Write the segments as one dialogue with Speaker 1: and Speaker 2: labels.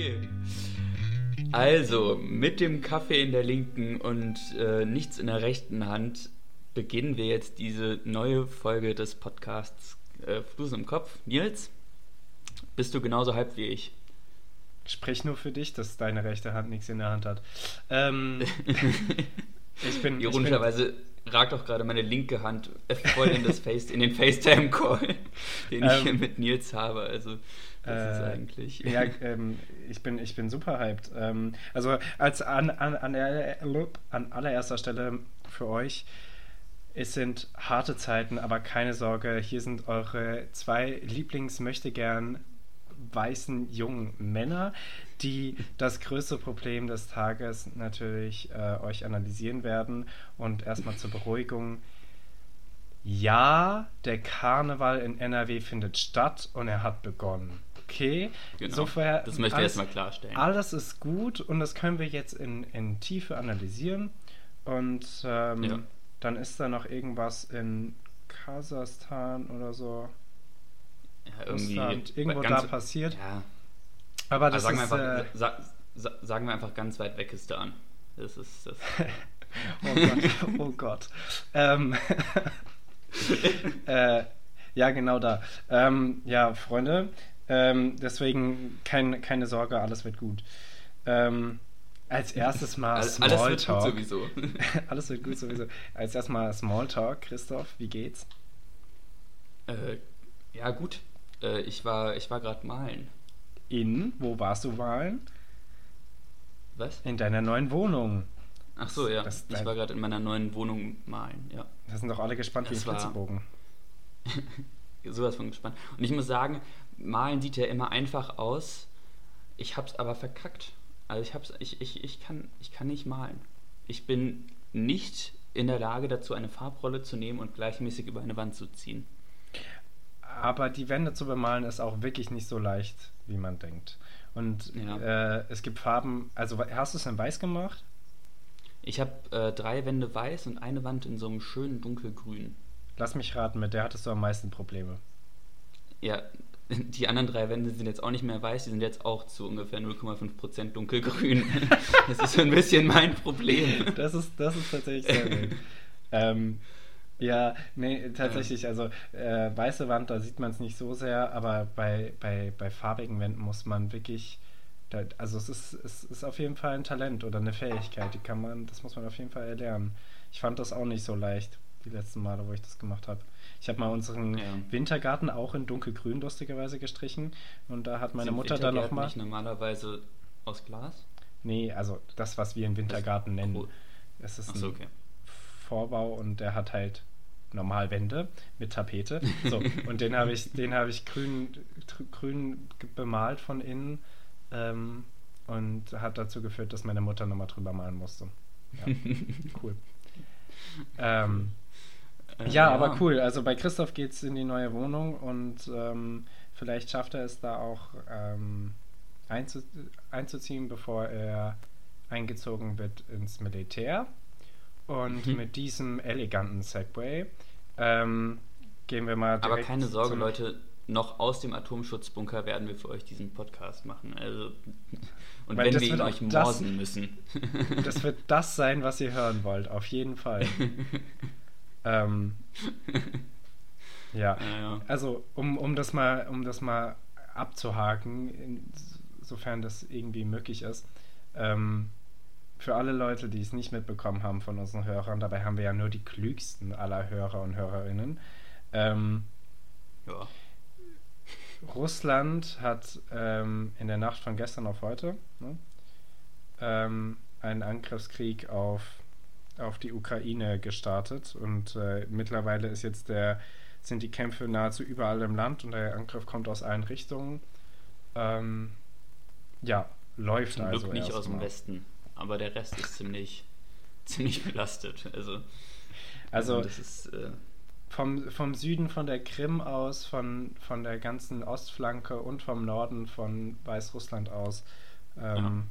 Speaker 1: Okay. Also, mit dem Kaffee in der linken und äh, nichts in der rechten Hand beginnen wir jetzt diese neue Folge des Podcasts äh, Flusen im Kopf. Nils, bist du genauso hyped wie ich?
Speaker 2: Sprich nur für dich, dass deine rechte Hand nichts in der Hand hat. Ähm,
Speaker 1: ich bin. Ironischerweise ragt auch gerade meine linke Hand voll in, das Face, in den FaceTime-Call, den ich hier ähm, mit Nils habe. Also das äh, ist eigentlich.
Speaker 2: Ja, ähm, ich, bin, ich bin super hyped. Ähm, also als an, an, an, der, an allererster Stelle für euch, es sind harte Zeiten, aber keine Sorge, hier sind eure zwei Lieblings-Möchtegern weißen jungen Männer, die das größte Problem des Tages natürlich äh, euch analysieren werden. Und erstmal zur Beruhigung. Ja, der Karneval in NRW findet statt und er hat begonnen. Okay,
Speaker 1: genau. Insofern, das möchte ich erstmal klarstellen.
Speaker 2: Alles ist gut und das können wir jetzt in, in Tiefe analysieren. Und ähm, ja. dann ist da noch irgendwas in Kasachstan oder so.
Speaker 1: Ja, irgendwie Russland,
Speaker 2: irgendwo da passiert.
Speaker 1: Ja.
Speaker 2: Aber das
Speaker 1: also sagen
Speaker 2: ist.
Speaker 1: Wir einfach, äh, sa, sa, sagen wir einfach ganz weit weg ist an. Das ist das.
Speaker 2: oh Gott, oh Gott. ähm, äh, ja, genau da. Ähm, ja, Freunde, ähm, deswegen kein, keine Sorge, alles wird gut. Ähm, als erstes mal
Speaker 1: Smalltalk. Alles wird gut sowieso.
Speaker 2: alles wird gut sowieso. Als erstes mal Smalltalk. Christoph, wie geht's?
Speaker 1: Äh, ja, gut. Äh, ich war, ich war gerade malen.
Speaker 2: In? Wo warst du malen?
Speaker 1: Was?
Speaker 2: In deiner neuen Wohnung.
Speaker 1: Ach so, ja. Das, ich war gerade in meiner neuen Wohnung malen, ja.
Speaker 2: Da sind doch alle gespannt wie ein Flitzebogen.
Speaker 1: sowas von gespannt. Und ich muss sagen, malen sieht ja immer einfach aus. Ich hab's aber verkackt. Also ich hab's, ich, ich, ich kann, ich kann nicht malen. Ich bin nicht in der Lage dazu, eine Farbrolle zu nehmen und gleichmäßig über eine Wand zu ziehen.
Speaker 2: Aber die Wände zu bemalen ist auch wirklich nicht so leicht, wie man denkt. Und ja. äh, es gibt Farben, also hast du es in weiß gemacht?
Speaker 1: Ich habe äh, drei Wände weiß und eine Wand in so einem schönen dunkelgrün.
Speaker 2: Lass mich raten, mit der hattest du am meisten Probleme.
Speaker 1: Ja, die anderen drei Wände sind jetzt auch nicht mehr weiß, die sind jetzt auch zu ungefähr 0,5% dunkelgrün. das ist so ein bisschen mein Problem.
Speaker 2: Das ist, das ist tatsächlich sehr gut. ähm, ja, nee, tatsächlich, also äh, weiße Wand, da sieht man es nicht so sehr, aber bei, bei, bei farbigen Wänden muss man wirklich, da, also es ist, es ist auf jeden Fall ein Talent oder eine Fähigkeit, die kann man, das muss man auf jeden Fall erlernen. Ich fand das auch nicht so leicht, die letzten Male, wo ich das gemacht habe. Ich habe mal unseren ja. Wintergarten auch in dunkelgrün lustigerweise gestrichen und da hat meine Sind Mutter dann nochmal...
Speaker 1: nicht normalerweise aus Glas?
Speaker 2: Nee, also das, was wir einen Wintergarten nennen. Cool. Es ist
Speaker 1: so, okay.
Speaker 2: ein Vorbau und der hat halt normal Wände mit Tapete. So, und den habe ich, den habe ich grün, grün bemalt von innen ähm, und hat dazu geführt, dass meine Mutter nochmal drüber malen musste. Ja, cool. ähm, äh, ja, aber cool. Also bei Christoph geht es in die neue Wohnung und ähm, vielleicht schafft er es da auch ähm, einzu einzuziehen, bevor er eingezogen wird ins Militär. Und mhm. mit diesem eleganten Segway ähm, gehen wir mal.
Speaker 1: Aber keine Sorge, Leute, noch aus dem Atomschutzbunker werden wir für euch diesen Podcast machen. Also, und Weil wenn wir ihn euch morden müssen.
Speaker 2: das wird das sein, was ihr hören wollt, auf jeden Fall. Ähm, ja. ja, ja. Also, um, um, das mal, um das mal abzuhaken, insofern das irgendwie möglich ist. Ähm, für alle Leute, die es nicht mitbekommen haben von unseren Hörern, dabei haben wir ja nur die klügsten aller Hörer und Hörerinnen. Ähm, ja. Russland hat ähm, in der Nacht von gestern auf heute ne, ähm, einen Angriffskrieg auf, auf die Ukraine gestartet und äh, mittlerweile ist jetzt der, sind die Kämpfe nahezu überall im Land und der Angriff kommt aus allen Richtungen. Ähm, ja, läuft
Speaker 1: Zum
Speaker 2: also.
Speaker 1: Glück nicht aus dem Westen aber der Rest ist ziemlich, ziemlich belastet. Also,
Speaker 2: also, also das ist. Äh, vom, vom Süden von der Krim aus, von, von der ganzen Ostflanke und vom Norden von Weißrussland aus ähm,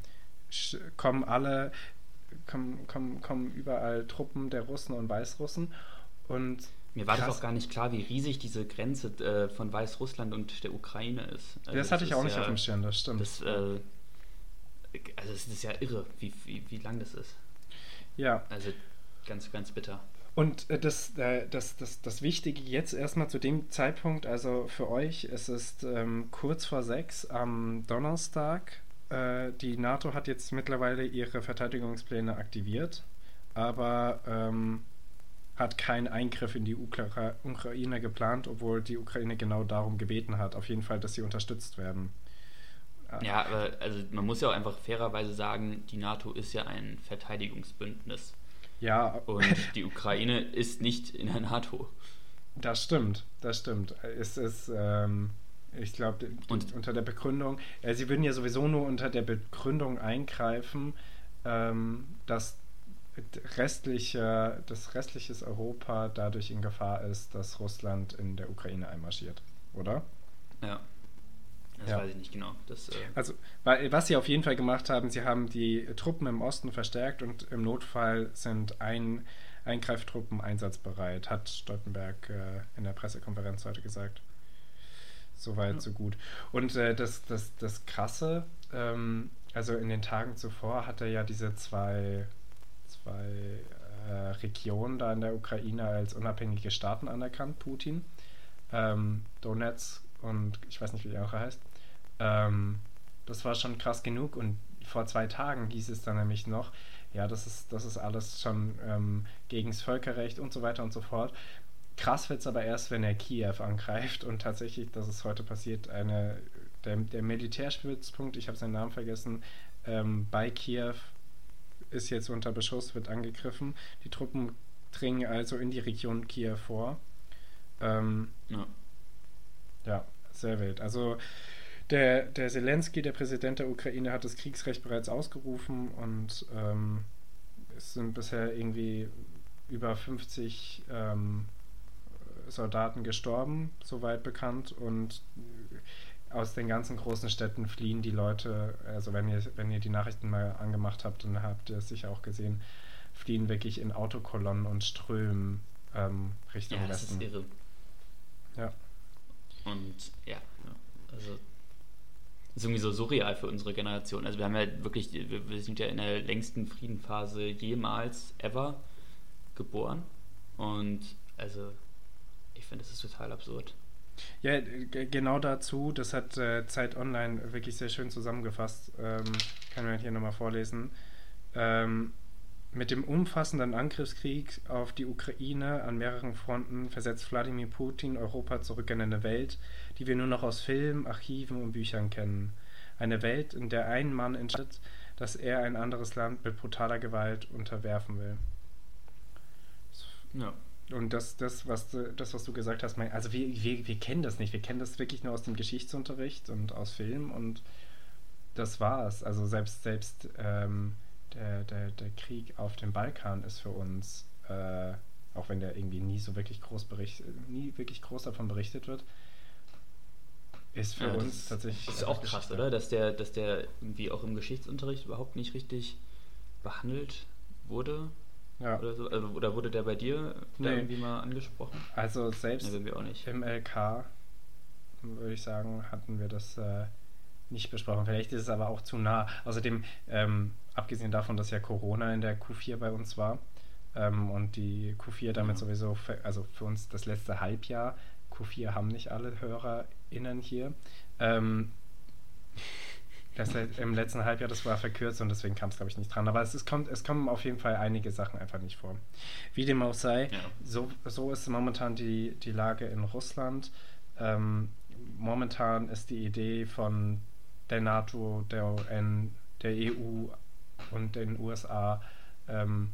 Speaker 2: ja. kommen alle, kommen, kommen, kommen überall Truppen der Russen und Weißrussen. Und
Speaker 1: mir war krass. das auch gar nicht klar, wie riesig diese Grenze äh, von Weißrussland und der Ukraine ist.
Speaker 2: Also das, das hatte ich auch nicht ja, auf dem Schirm, das stimmt.
Speaker 1: Das, äh, also es ist ja irre, wie, wie, wie lang das ist.
Speaker 2: Ja.
Speaker 1: Also ganz, ganz bitter.
Speaker 2: Und äh, das, äh, das, das, das Wichtige jetzt erstmal zu dem Zeitpunkt, also für euch, es ist ähm, kurz vor sechs am Donnerstag. Äh, die NATO hat jetzt mittlerweile ihre Verteidigungspläne aktiviert, aber ähm, hat keinen Eingriff in die Ukra Ukraine geplant, obwohl die Ukraine genau darum gebeten hat, auf jeden Fall, dass sie unterstützt werden.
Speaker 1: Ja, aber also man muss ja auch einfach fairerweise sagen, die NATO ist ja ein Verteidigungsbündnis.
Speaker 2: Ja.
Speaker 1: Und die Ukraine ist nicht in der NATO.
Speaker 2: Das stimmt, das stimmt. Es ist, ähm, ich glaube, unter der Begründung, äh, sie würden ja sowieso nur unter der Begründung eingreifen, ähm, dass restliche, das restliche Europa dadurch in Gefahr ist, dass Russland in der Ukraine einmarschiert, oder?
Speaker 1: Ja. Das ja. weiß ich nicht genau. Das, äh
Speaker 2: also, was sie auf jeden Fall gemacht haben, sie haben die Truppen im Osten verstärkt und im Notfall sind ein Eingreiftruppen einsatzbereit, hat Stoltenberg äh, in der Pressekonferenz heute gesagt. Soweit, ja. so gut. Und äh, das, das, das Krasse, ähm, also in den Tagen zuvor hat er ja diese zwei, zwei äh, Regionen da in der Ukraine als unabhängige Staaten anerkannt, Putin. Ähm, Donetsk und ich weiß nicht, wie die andere heißt. Ähm, das war schon krass genug und vor zwei Tagen hieß es dann nämlich noch, ja, das ist, das ist alles schon ähm, gegen das Völkerrecht und so weiter und so fort. Krass wird es aber erst, wenn er Kiew angreift und tatsächlich, das ist heute passiert, eine, der, der Militärstützpunkt, ich habe seinen Namen vergessen, ähm, bei Kiew ist jetzt unter Beschuss, wird angegriffen. Die Truppen dringen also in die Region Kiew vor. Ähm, ja. ja, sehr wild. Also der, der Zelensky, der Präsident der Ukraine, hat das Kriegsrecht bereits ausgerufen und ähm, es sind bisher irgendwie über 50 ähm, Soldaten gestorben, soweit bekannt. Und aus den ganzen großen Städten fliehen die Leute, also wenn ihr, wenn ihr die Nachrichten mal angemacht habt, dann habt ihr es sicher auch gesehen, fliehen wirklich in Autokolonnen und Strömen ähm, Richtung
Speaker 1: ja, das Westen. Ist irre.
Speaker 2: Ja.
Speaker 1: Und ja, also ist irgendwie so surreal für unsere Generation. Also wir haben ja wirklich, wir, wir sind ja in der längsten Friedenphase jemals ever geboren. Und also finde, das ist total absurd.
Speaker 2: Ja, genau dazu, das hat äh, Zeit Online wirklich sehr schön zusammengefasst. Ähm, kann man hier nochmal vorlesen. Ähm, mit dem umfassenden Angriffskrieg auf die Ukraine an mehreren Fronten versetzt Wladimir Putin Europa zurück in eine Welt, die wir nur noch aus Filmen, Archiven und Büchern kennen. Eine Welt, in der ein Mann entscheidet, dass er ein anderes Land mit brutaler Gewalt unterwerfen will. Ja. Und das, das, was du, das, was du gesagt hast, mein, also wir, wir, wir kennen das nicht. Wir kennen das wirklich nur aus dem Geschichtsunterricht und aus Filmen und das war's. Also selbst, selbst ähm, der, der, der Krieg auf dem Balkan ist für uns, äh, auch wenn der irgendwie nie so wirklich groß bericht, nie wirklich groß davon berichtet wird, ist für ja, uns
Speaker 1: das,
Speaker 2: tatsächlich.
Speaker 1: Das ist auch krass, oder? Dass der, dass der irgendwie auch im Geschichtsunterricht überhaupt nicht richtig behandelt wurde. Ja. Oder, so. also, oder wurde der bei dir nee. irgendwie mal angesprochen?
Speaker 2: Also selbst nee, im LK, würde ich sagen, hatten wir das äh, nicht besprochen. Vielleicht ist es aber auch zu nah. Außerdem, ähm, abgesehen davon, dass ja Corona in der Q4 bei uns war ähm, und die Q4 damit ja. sowieso, für, also für uns das letzte Halbjahr, Q4 haben nicht alle HörerInnen hier. Ähm, das im letzten Halbjahr, das war verkürzt und deswegen kam es, glaube ich, nicht dran. Aber es, es, kommt, es kommen auf jeden Fall einige Sachen einfach nicht vor. Wie dem auch sei, ja. so, so ist momentan die, die Lage in Russland. Ähm, momentan ist die Idee von der NATO, der UN, der EU und den USA ähm,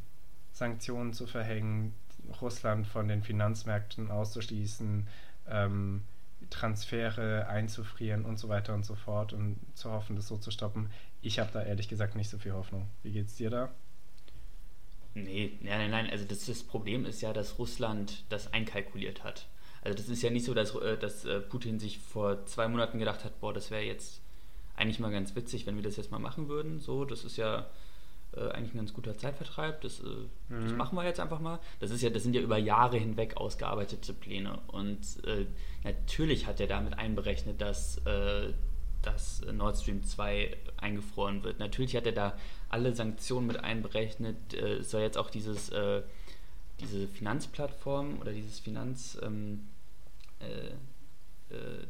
Speaker 2: Sanktionen zu verhängen, Russland von den Finanzmärkten auszuschließen, ähm, Transfere einzufrieren und so weiter und so fort und zu hoffen, das so zu stoppen. Ich habe da ehrlich gesagt nicht so viel Hoffnung. Wie geht's dir da?
Speaker 1: Nee, nein, nein, nein. Also das, das Problem ist ja, dass Russland das einkalkuliert hat. Also das ist ja nicht so, dass, äh, dass äh, Putin sich vor zwei Monaten gedacht hat, boah, das wäre jetzt eigentlich mal ganz witzig, wenn wir das jetzt mal machen würden. So, das ist ja äh, eigentlich ein ganz guter Zeitvertreib. Das, äh, mhm. das, machen wir jetzt einfach mal. Das ist ja, das sind ja über Jahre hinweg ausgearbeitete Pläne. Und äh, natürlich hat er damit einberechnet, dass, äh, dass Nord Stream 2 eingefroren wird. Natürlich hat er da alle Sanktionen mit einberechnet. Äh, es soll jetzt auch dieses, äh, diese Finanzplattform oder dieses Finanz... Ähm, äh, äh,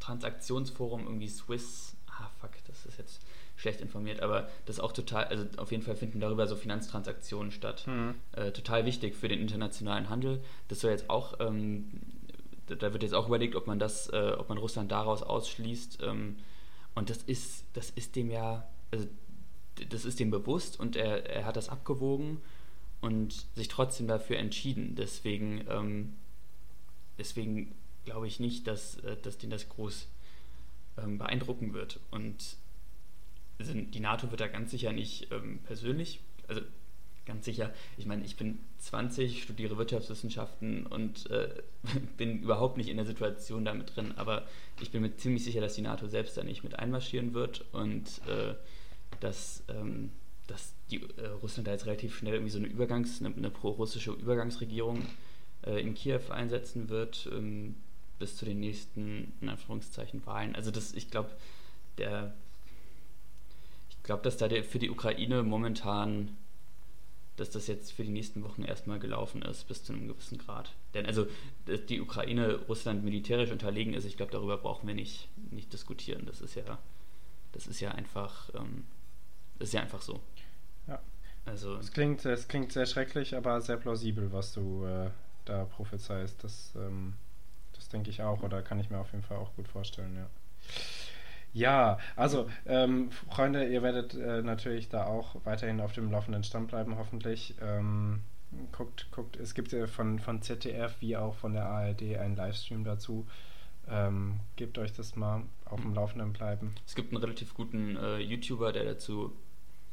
Speaker 1: Transaktionsforum irgendwie Swiss, ah fuck, das ist jetzt schlecht informiert, aber das ist auch total, also auf jeden Fall finden darüber so Finanztransaktionen statt. Mhm. Äh, total wichtig für den internationalen Handel. Das soll jetzt auch, ähm, da wird jetzt auch überlegt, ob man das, äh, ob man Russland daraus ausschließt. Ähm, und das ist, das ist dem ja, also das ist dem bewusst und er, er hat das abgewogen und sich trotzdem dafür entschieden. Deswegen, ähm, deswegen glaube ich nicht, dass, äh, dass den das groß ähm, beeindrucken wird. Und die NATO wird da ganz sicher nicht ähm, persönlich, also ganz sicher, ich meine, ich bin 20, studiere Wirtschaftswissenschaften und äh, bin überhaupt nicht in der Situation damit drin, aber ich bin mir ziemlich sicher, dass die NATO selbst da nicht mit einmarschieren wird und äh, dass, ähm, dass die, äh, Russland da jetzt relativ schnell irgendwie so eine Übergangs-, eine, eine pro-russische Übergangsregierung äh, in Kiew einsetzen wird. Ähm, bis zu den nächsten, in Anführungszeichen, Wahlen. Also das, ich glaube, der glaube, dass da der, für die Ukraine momentan, dass das jetzt für die nächsten Wochen erstmal gelaufen ist, bis zu einem gewissen Grad. Denn also, dass die Ukraine Russland militärisch unterlegen ist, ich glaube, darüber brauchen wir nicht, nicht diskutieren. Das ist ja, das ist ja einfach, ähm, das ist ja einfach so.
Speaker 2: Ja. Also. Es klingt, es klingt sehr schrecklich, aber sehr plausibel, was du äh, da prophezeist. Das ähm das denke ich auch, oder kann ich mir auf jeden Fall auch gut vorstellen, ja. Ja, also ähm, Freunde, ihr werdet äh, natürlich da auch weiterhin auf dem laufenden Stand bleiben, hoffentlich. Ähm, guckt, guckt, es gibt ja von, von ZDF wie auch von der ARD einen Livestream dazu. Ähm, gebt euch das mal auf dem Laufenden bleiben.
Speaker 1: Es gibt einen relativ guten äh, YouTuber, der dazu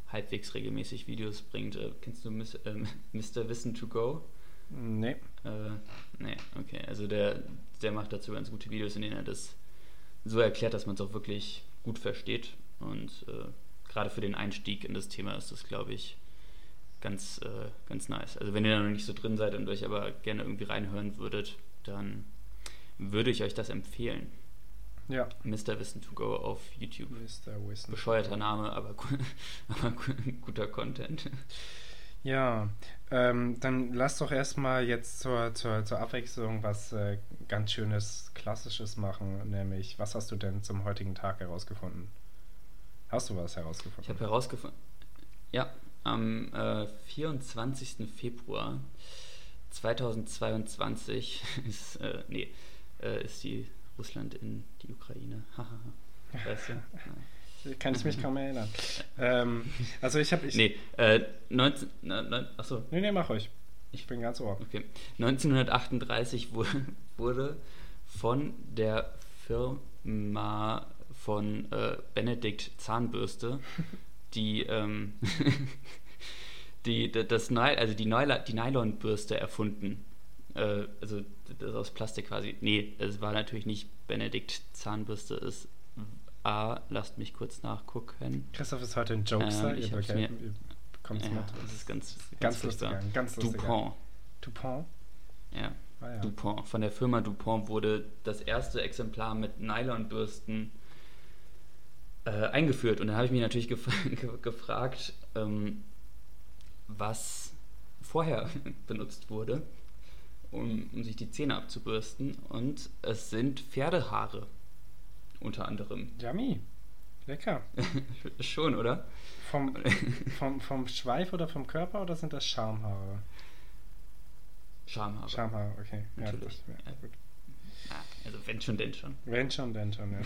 Speaker 1: halbwegs regelmäßig Videos bringt. Äh, kennst du Mr. Äh, Wissen to Go?
Speaker 2: Nee.
Speaker 1: Äh, nee, okay. Also der, der macht dazu ganz gute Videos, in denen er das so erklärt, dass man es auch wirklich gut versteht. Und äh, gerade für den Einstieg in das Thema ist das, glaube ich, ganz, äh, ganz nice. Also wenn ihr da noch nicht so drin seid und euch aber gerne irgendwie reinhören würdet, dann würde ich euch das empfehlen.
Speaker 2: Ja.
Speaker 1: Mr. Wissen to Go auf YouTube.
Speaker 2: Mr. Wissen.
Speaker 1: Bescheuerter Name, aber, aber guter Content.
Speaker 2: Ja, ähm, dann lass doch erstmal jetzt zur, zur, zur Abwechslung was äh, ganz Schönes, Klassisches machen, nämlich, was hast du denn zum heutigen Tag herausgefunden? Hast du was herausgefunden?
Speaker 1: Ich habe herausgefunden, ja, am äh, 24. Februar 2022 ist, äh, nee, äh, ist die Russland in die Ukraine. weißt du?
Speaker 2: Kann ich mich kaum erinnern. ähm, also ich habe... Ich,
Speaker 1: nee, äh, 19... Ne, achso.
Speaker 2: Nee, nee, mach euch. Ich bin ganz ohr.
Speaker 1: Okay. 1938 wurde, wurde von der Firma von äh, Benedikt Zahnbürste die, ähm, die, das, also die, die Nylonbürste erfunden. Äh, also das aus Plastik quasi. Nee, es war natürlich nicht Benedikt Zahnbürste, es A, lasst mich kurz nachgucken.
Speaker 2: Christoph ist heute ein Jokester, ähm, ihr, okay, ihr
Speaker 1: bekommt ja, mit. Das ist ganz,
Speaker 2: ganz, ganz lustig. Ganz
Speaker 1: lustig. Dupont.
Speaker 2: Dupont?
Speaker 1: Ja. Ah, ja. Dupont. Von der Firma Dupont wurde das erste Exemplar mit Nylonbürsten äh, eingeführt. Und da habe ich mich natürlich gef gefragt, ähm, was vorher benutzt wurde, um, um sich die Zähne abzubürsten. Und es sind Pferdehaare unter anderem.
Speaker 2: Yummy. Lecker.
Speaker 1: Schon, oder?
Speaker 2: Vom, vom, vom Schweif oder vom Körper oder sind das Schamhaare?
Speaker 1: Schamhaare.
Speaker 2: Schamhaare, okay.
Speaker 1: Natürlich. Ja, ja, gut. Also wenn schon, denn schon.
Speaker 2: Wenn schon, denn schon, ja.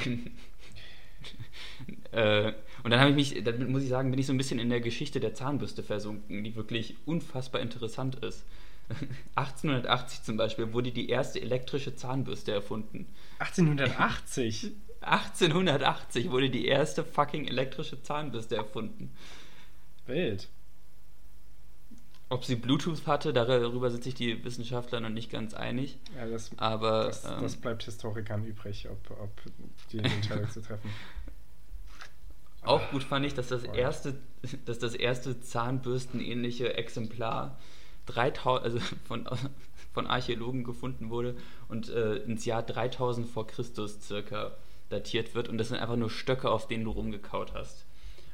Speaker 1: äh, und dann habe ich mich, dann muss ich sagen, bin ich so ein bisschen in der Geschichte der Zahnbürste versunken, die wirklich unfassbar interessant ist. 1880 zum Beispiel wurde die erste elektrische Zahnbürste erfunden.
Speaker 2: 1880?
Speaker 1: 1880 wurde die erste fucking elektrische Zahnbürste erfunden.
Speaker 2: Wild.
Speaker 1: Ob sie Bluetooth hatte, darüber sind sich die Wissenschaftler noch nicht ganz einig.
Speaker 2: Ja, das,
Speaker 1: aber,
Speaker 2: das, ähm, das bleibt Historikern übrig, ob, ob die Entscheidung zu treffen.
Speaker 1: Auch gut fand ich, dass das erste, dass das erste Zahnbürstenähnliche Exemplar 3000, also von, von Archäologen gefunden wurde und äh, ins Jahr 3000 vor Christus circa datiert wird und das sind einfach nur Stöcke, auf denen du rumgekaut hast.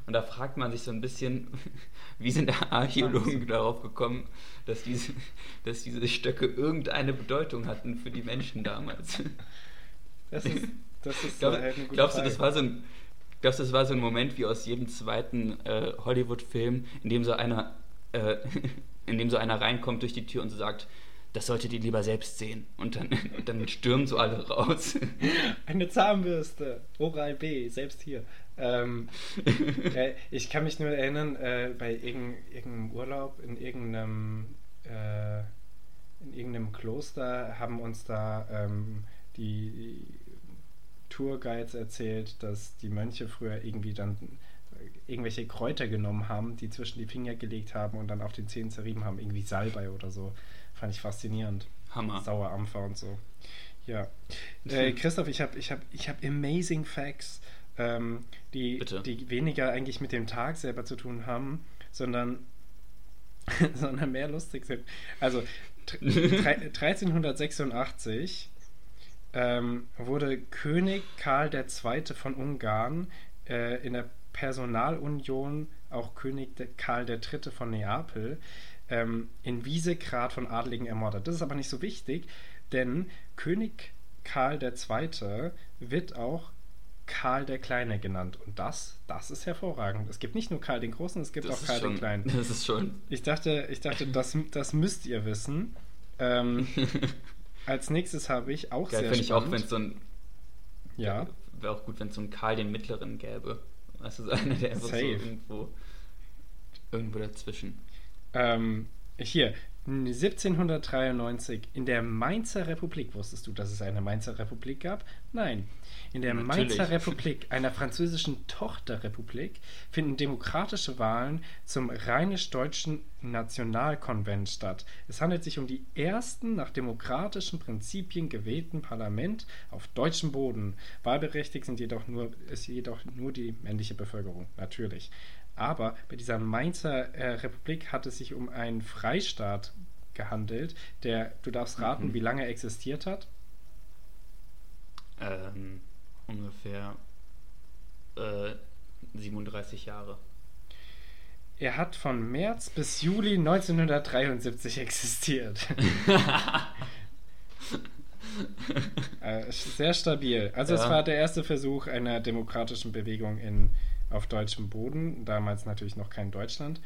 Speaker 1: Und da fragt man sich so ein bisschen, wie sind Archäologen darauf gekommen, dass diese, dass diese Stöcke irgendeine Bedeutung hatten für die Menschen damals. Das ist, das ist Glaub, halt Glaubst du, das war so ein, glaubst du, das war so ein Moment wie aus jedem zweiten äh, Hollywood-Film, in dem so einer, äh, in dem so einer reinkommt durch die Tür und so sagt, das solltet ihr lieber selbst sehen. Und dann, dann stürmen so alle raus.
Speaker 2: Eine Zahnbürste, Oral B, selbst hier. Ähm, äh, ich kann mich nur erinnern, äh, bei irgendeinem Urlaub in irgendeinem, äh, in irgendeinem Kloster haben uns da ähm, die Tourguides erzählt, dass die Mönche früher irgendwie dann irgendwelche Kräuter genommen haben, die zwischen die Finger gelegt haben und dann auf den Zähnen zerrieben haben, irgendwie Salbei oder so. Fand ich faszinierend. Hammer. Sauerampfer und so. Ja. Äh, Christoph, ich habe ich hab, ich hab amazing Facts, ähm, die, die weniger eigentlich mit dem Tag selber zu tun haben, sondern, sondern mehr lustig sind. Also 1386 ähm, wurde König Karl II. von Ungarn äh, in der Personalunion auch König Karl III. von Neapel ähm, in Wiesegrad von Adligen ermordet. Das ist aber nicht so wichtig, denn König Karl II. wird auch Karl der Kleine genannt. Und das, das ist hervorragend. Es gibt nicht nur Karl den Großen, es gibt das auch Karl schon, den Kleinen.
Speaker 1: Das ist schon.
Speaker 2: Ich dachte, ich dachte das, das müsst ihr wissen. Ähm, als nächstes habe ich auch Geil, sehr
Speaker 1: spannend. ich auch, wenn es so ein. Ja. Wäre auch gut, wenn es so ein Karl den Mittleren gäbe. Du, so einer, der einfach Safe. so irgendwo, irgendwo dazwischen.
Speaker 2: Ähm, hier, 1793 in der Mainzer Republik. Wusstest du, dass es eine Mainzer Republik gab? Nein. In der Natürlich. Mainzer Republik, einer französischen Tochterrepublik, finden demokratische Wahlen zum rheinisch-deutschen Nationalkonvent statt. Es handelt sich um die ersten nach demokratischen Prinzipien gewählten Parlament auf deutschem Boden. Wahlberechtigt sind jedoch nur, ist jedoch nur die männliche Bevölkerung. Natürlich. Aber bei dieser Mainzer äh, Republik hat es sich um einen Freistaat gehandelt, der, du darfst raten, mhm. wie lange er existiert hat?
Speaker 1: Ähm, ungefähr äh, 37 Jahre.
Speaker 2: Er hat von März bis Juli 1973 existiert. äh, sehr stabil. Also ja. es war der erste Versuch einer demokratischen Bewegung in auf deutschem Boden, damals natürlich noch kein Deutschland.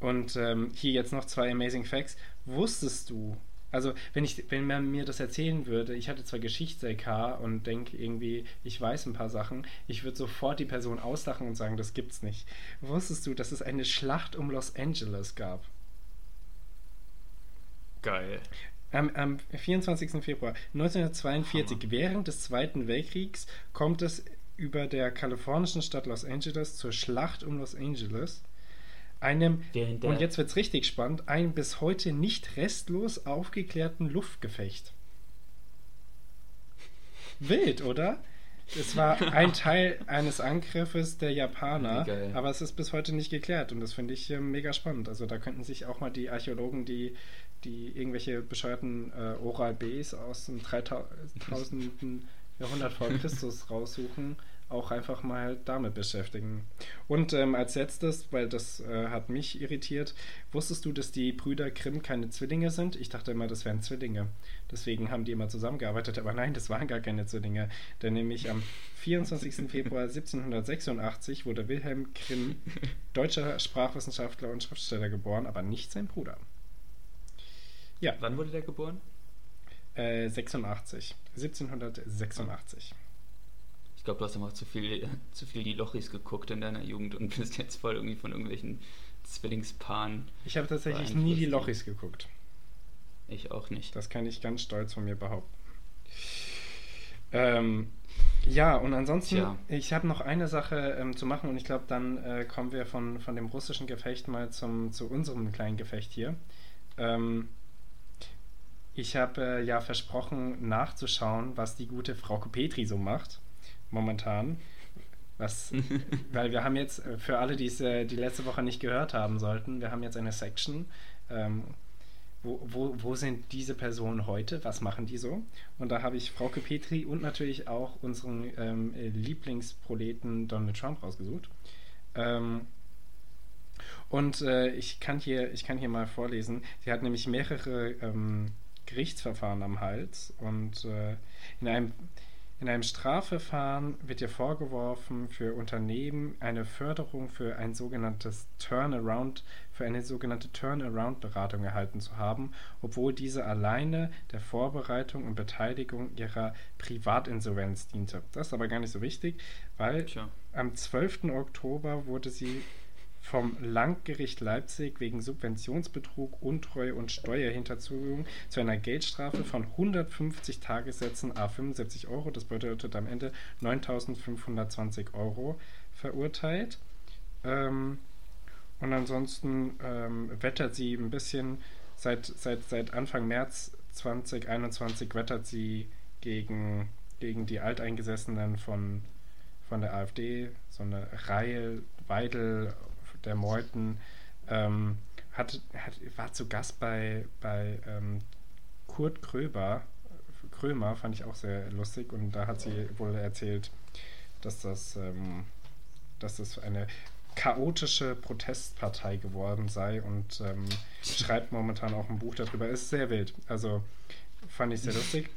Speaker 2: Und ähm, hier jetzt noch zwei Amazing Facts. Wusstest du, also wenn ich, wenn man mir das erzählen würde, ich hatte zwar Geschichts-LK und denke irgendwie, ich weiß ein paar Sachen, ich würde sofort die Person auslachen und sagen, das gibt's nicht. Wusstest du, dass es eine Schlacht um Los Angeles gab?
Speaker 1: Geil.
Speaker 2: Am, am 24. Februar 1942, Hammer. während des Zweiten Weltkriegs, kommt es über der kalifornischen Stadt Los Angeles zur Schlacht um Los Angeles. Einem, und jetzt wird es richtig spannend, einem bis heute nicht restlos aufgeklärten Luftgefecht. Wild, oder? Es war ein Teil eines Angriffes der Japaner, aber es ist bis heute nicht geklärt und das finde ich äh, mega spannend. Also da könnten sich auch mal die Archäologen, die, die irgendwelche bescheuerten äh, Oral-Bs aus dem 3000. Jahrhundert vor Christus raussuchen, auch einfach mal damit beschäftigen. Und ähm, als letztes, weil das äh, hat mich irritiert, wusstest du, dass die Brüder Grimm keine Zwillinge sind? Ich dachte immer, das wären Zwillinge. Deswegen haben die immer zusammengearbeitet, aber nein, das waren gar keine Zwillinge. Denn nämlich am 24. Februar 1786 wurde Wilhelm Grimm, deutscher Sprachwissenschaftler und Schriftsteller, geboren, aber nicht sein Bruder.
Speaker 1: Ja. Wann wurde der geboren?
Speaker 2: 86. Äh, 1786.
Speaker 1: Ich glaube, du hast einfach zu viel, zu viel die Lochis geguckt in deiner Jugend und bist jetzt voll irgendwie von irgendwelchen Zwillingspaaren.
Speaker 2: Ich habe tatsächlich nie die Lochis geguckt.
Speaker 1: Ich auch nicht.
Speaker 2: Das kann ich ganz stolz von mir behaupten. Ähm, ja, und ansonsten, Tja. ich habe noch eine Sache ähm, zu machen und ich glaube, dann äh, kommen wir von, von dem russischen Gefecht mal zum, zu unserem kleinen Gefecht hier. Ähm, ich habe äh, ja versprochen, nachzuschauen, was die gute Frau Petri so macht, momentan. Was, weil wir haben jetzt, äh, für alle, die es äh, die letzte Woche nicht gehört haben sollten, wir haben jetzt eine Section, ähm, wo, wo, wo sind diese Personen heute? Was machen die so? Und da habe ich Frauke Petri und natürlich auch unseren ähm, Lieblingsproleten Donald Trump rausgesucht. Ähm, und äh, ich, kann hier, ich kann hier mal vorlesen. Sie hat nämlich mehrere ähm, Gerichtsverfahren am Hals und äh, in einem in einem Strafverfahren wird ihr vorgeworfen, für Unternehmen eine Förderung für ein sogenanntes Turnaround, für eine sogenannte Turnaround-Beratung erhalten zu haben, obwohl diese alleine der Vorbereitung und Beteiligung ihrer Privatinsolvenz diente. Das ist aber gar nicht so wichtig, weil Tja. am 12. Oktober wurde sie vom Landgericht Leipzig wegen Subventionsbetrug, Untreue und Steuerhinterziehung zu einer Geldstrafe von 150 Tagessätzen a 75 Euro, das bedeutet am Ende 9.520 Euro, verurteilt. Ähm, und ansonsten ähm, wettert sie ein bisschen, seit, seit, seit Anfang März 2021 wettert sie gegen, gegen die Alteingesessenen von, von der AfD, so eine Reihe, Weidel der Meuthen, ähm, hat, hat, war zu Gast bei, bei ähm, Kurt Kröber. Krömer fand ich auch sehr lustig und da hat sie wohl erzählt, dass das, ähm, dass das eine chaotische Protestpartei geworden sei und ähm, schreibt momentan auch ein Buch darüber. Ist sehr wild. Also fand ich sehr lustig.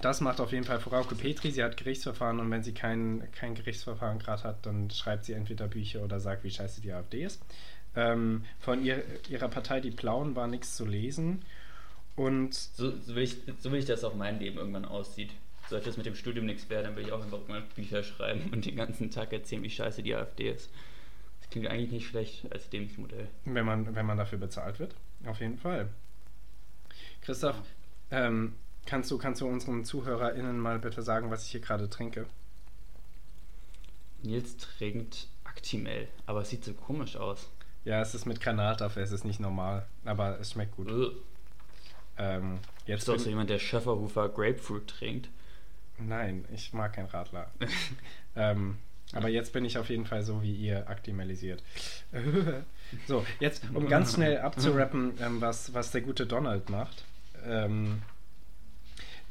Speaker 2: Das macht auf jeden Fall Frauke Petri. Sie hat Gerichtsverfahren und wenn sie kein, kein Gerichtsverfahren gerade hat, dann schreibt sie entweder Bücher oder sagt, wie scheiße die AfD ist. Ähm, von ihr, ihrer Partei, die Plauen, war nichts zu lesen. Und
Speaker 1: so, so, will ich, so will ich, dass auch mein Leben irgendwann aussieht. Sollte es mit dem Studium nichts werden, dann will ich auch einfach mal Bücher schreiben und den ganzen Tag erzählen, wie scheiße die AfD ist. Das klingt eigentlich nicht schlecht als Lebensmodell.
Speaker 2: Wenn man, wenn man dafür bezahlt wird, auf jeden Fall. Christoph, ähm, Kannst du, kannst du unseren ZuhörerInnen mal bitte sagen, was ich hier gerade trinke?
Speaker 1: Nils trinkt Actimel, aber es sieht so komisch aus.
Speaker 2: Ja, es ist mit Granatapfel, es ist nicht normal, aber es schmeckt gut.
Speaker 1: Ähm, jetzt Bist du auch so jemand, der Schöfferhofer Grapefruit trinkt?
Speaker 2: Nein, ich mag kein Radler. ähm, aber jetzt bin ich auf jeden Fall so wie ihr aktimalisiert. so, jetzt, um ganz schnell abzurappen, ähm, was, was der gute Donald macht. Ähm,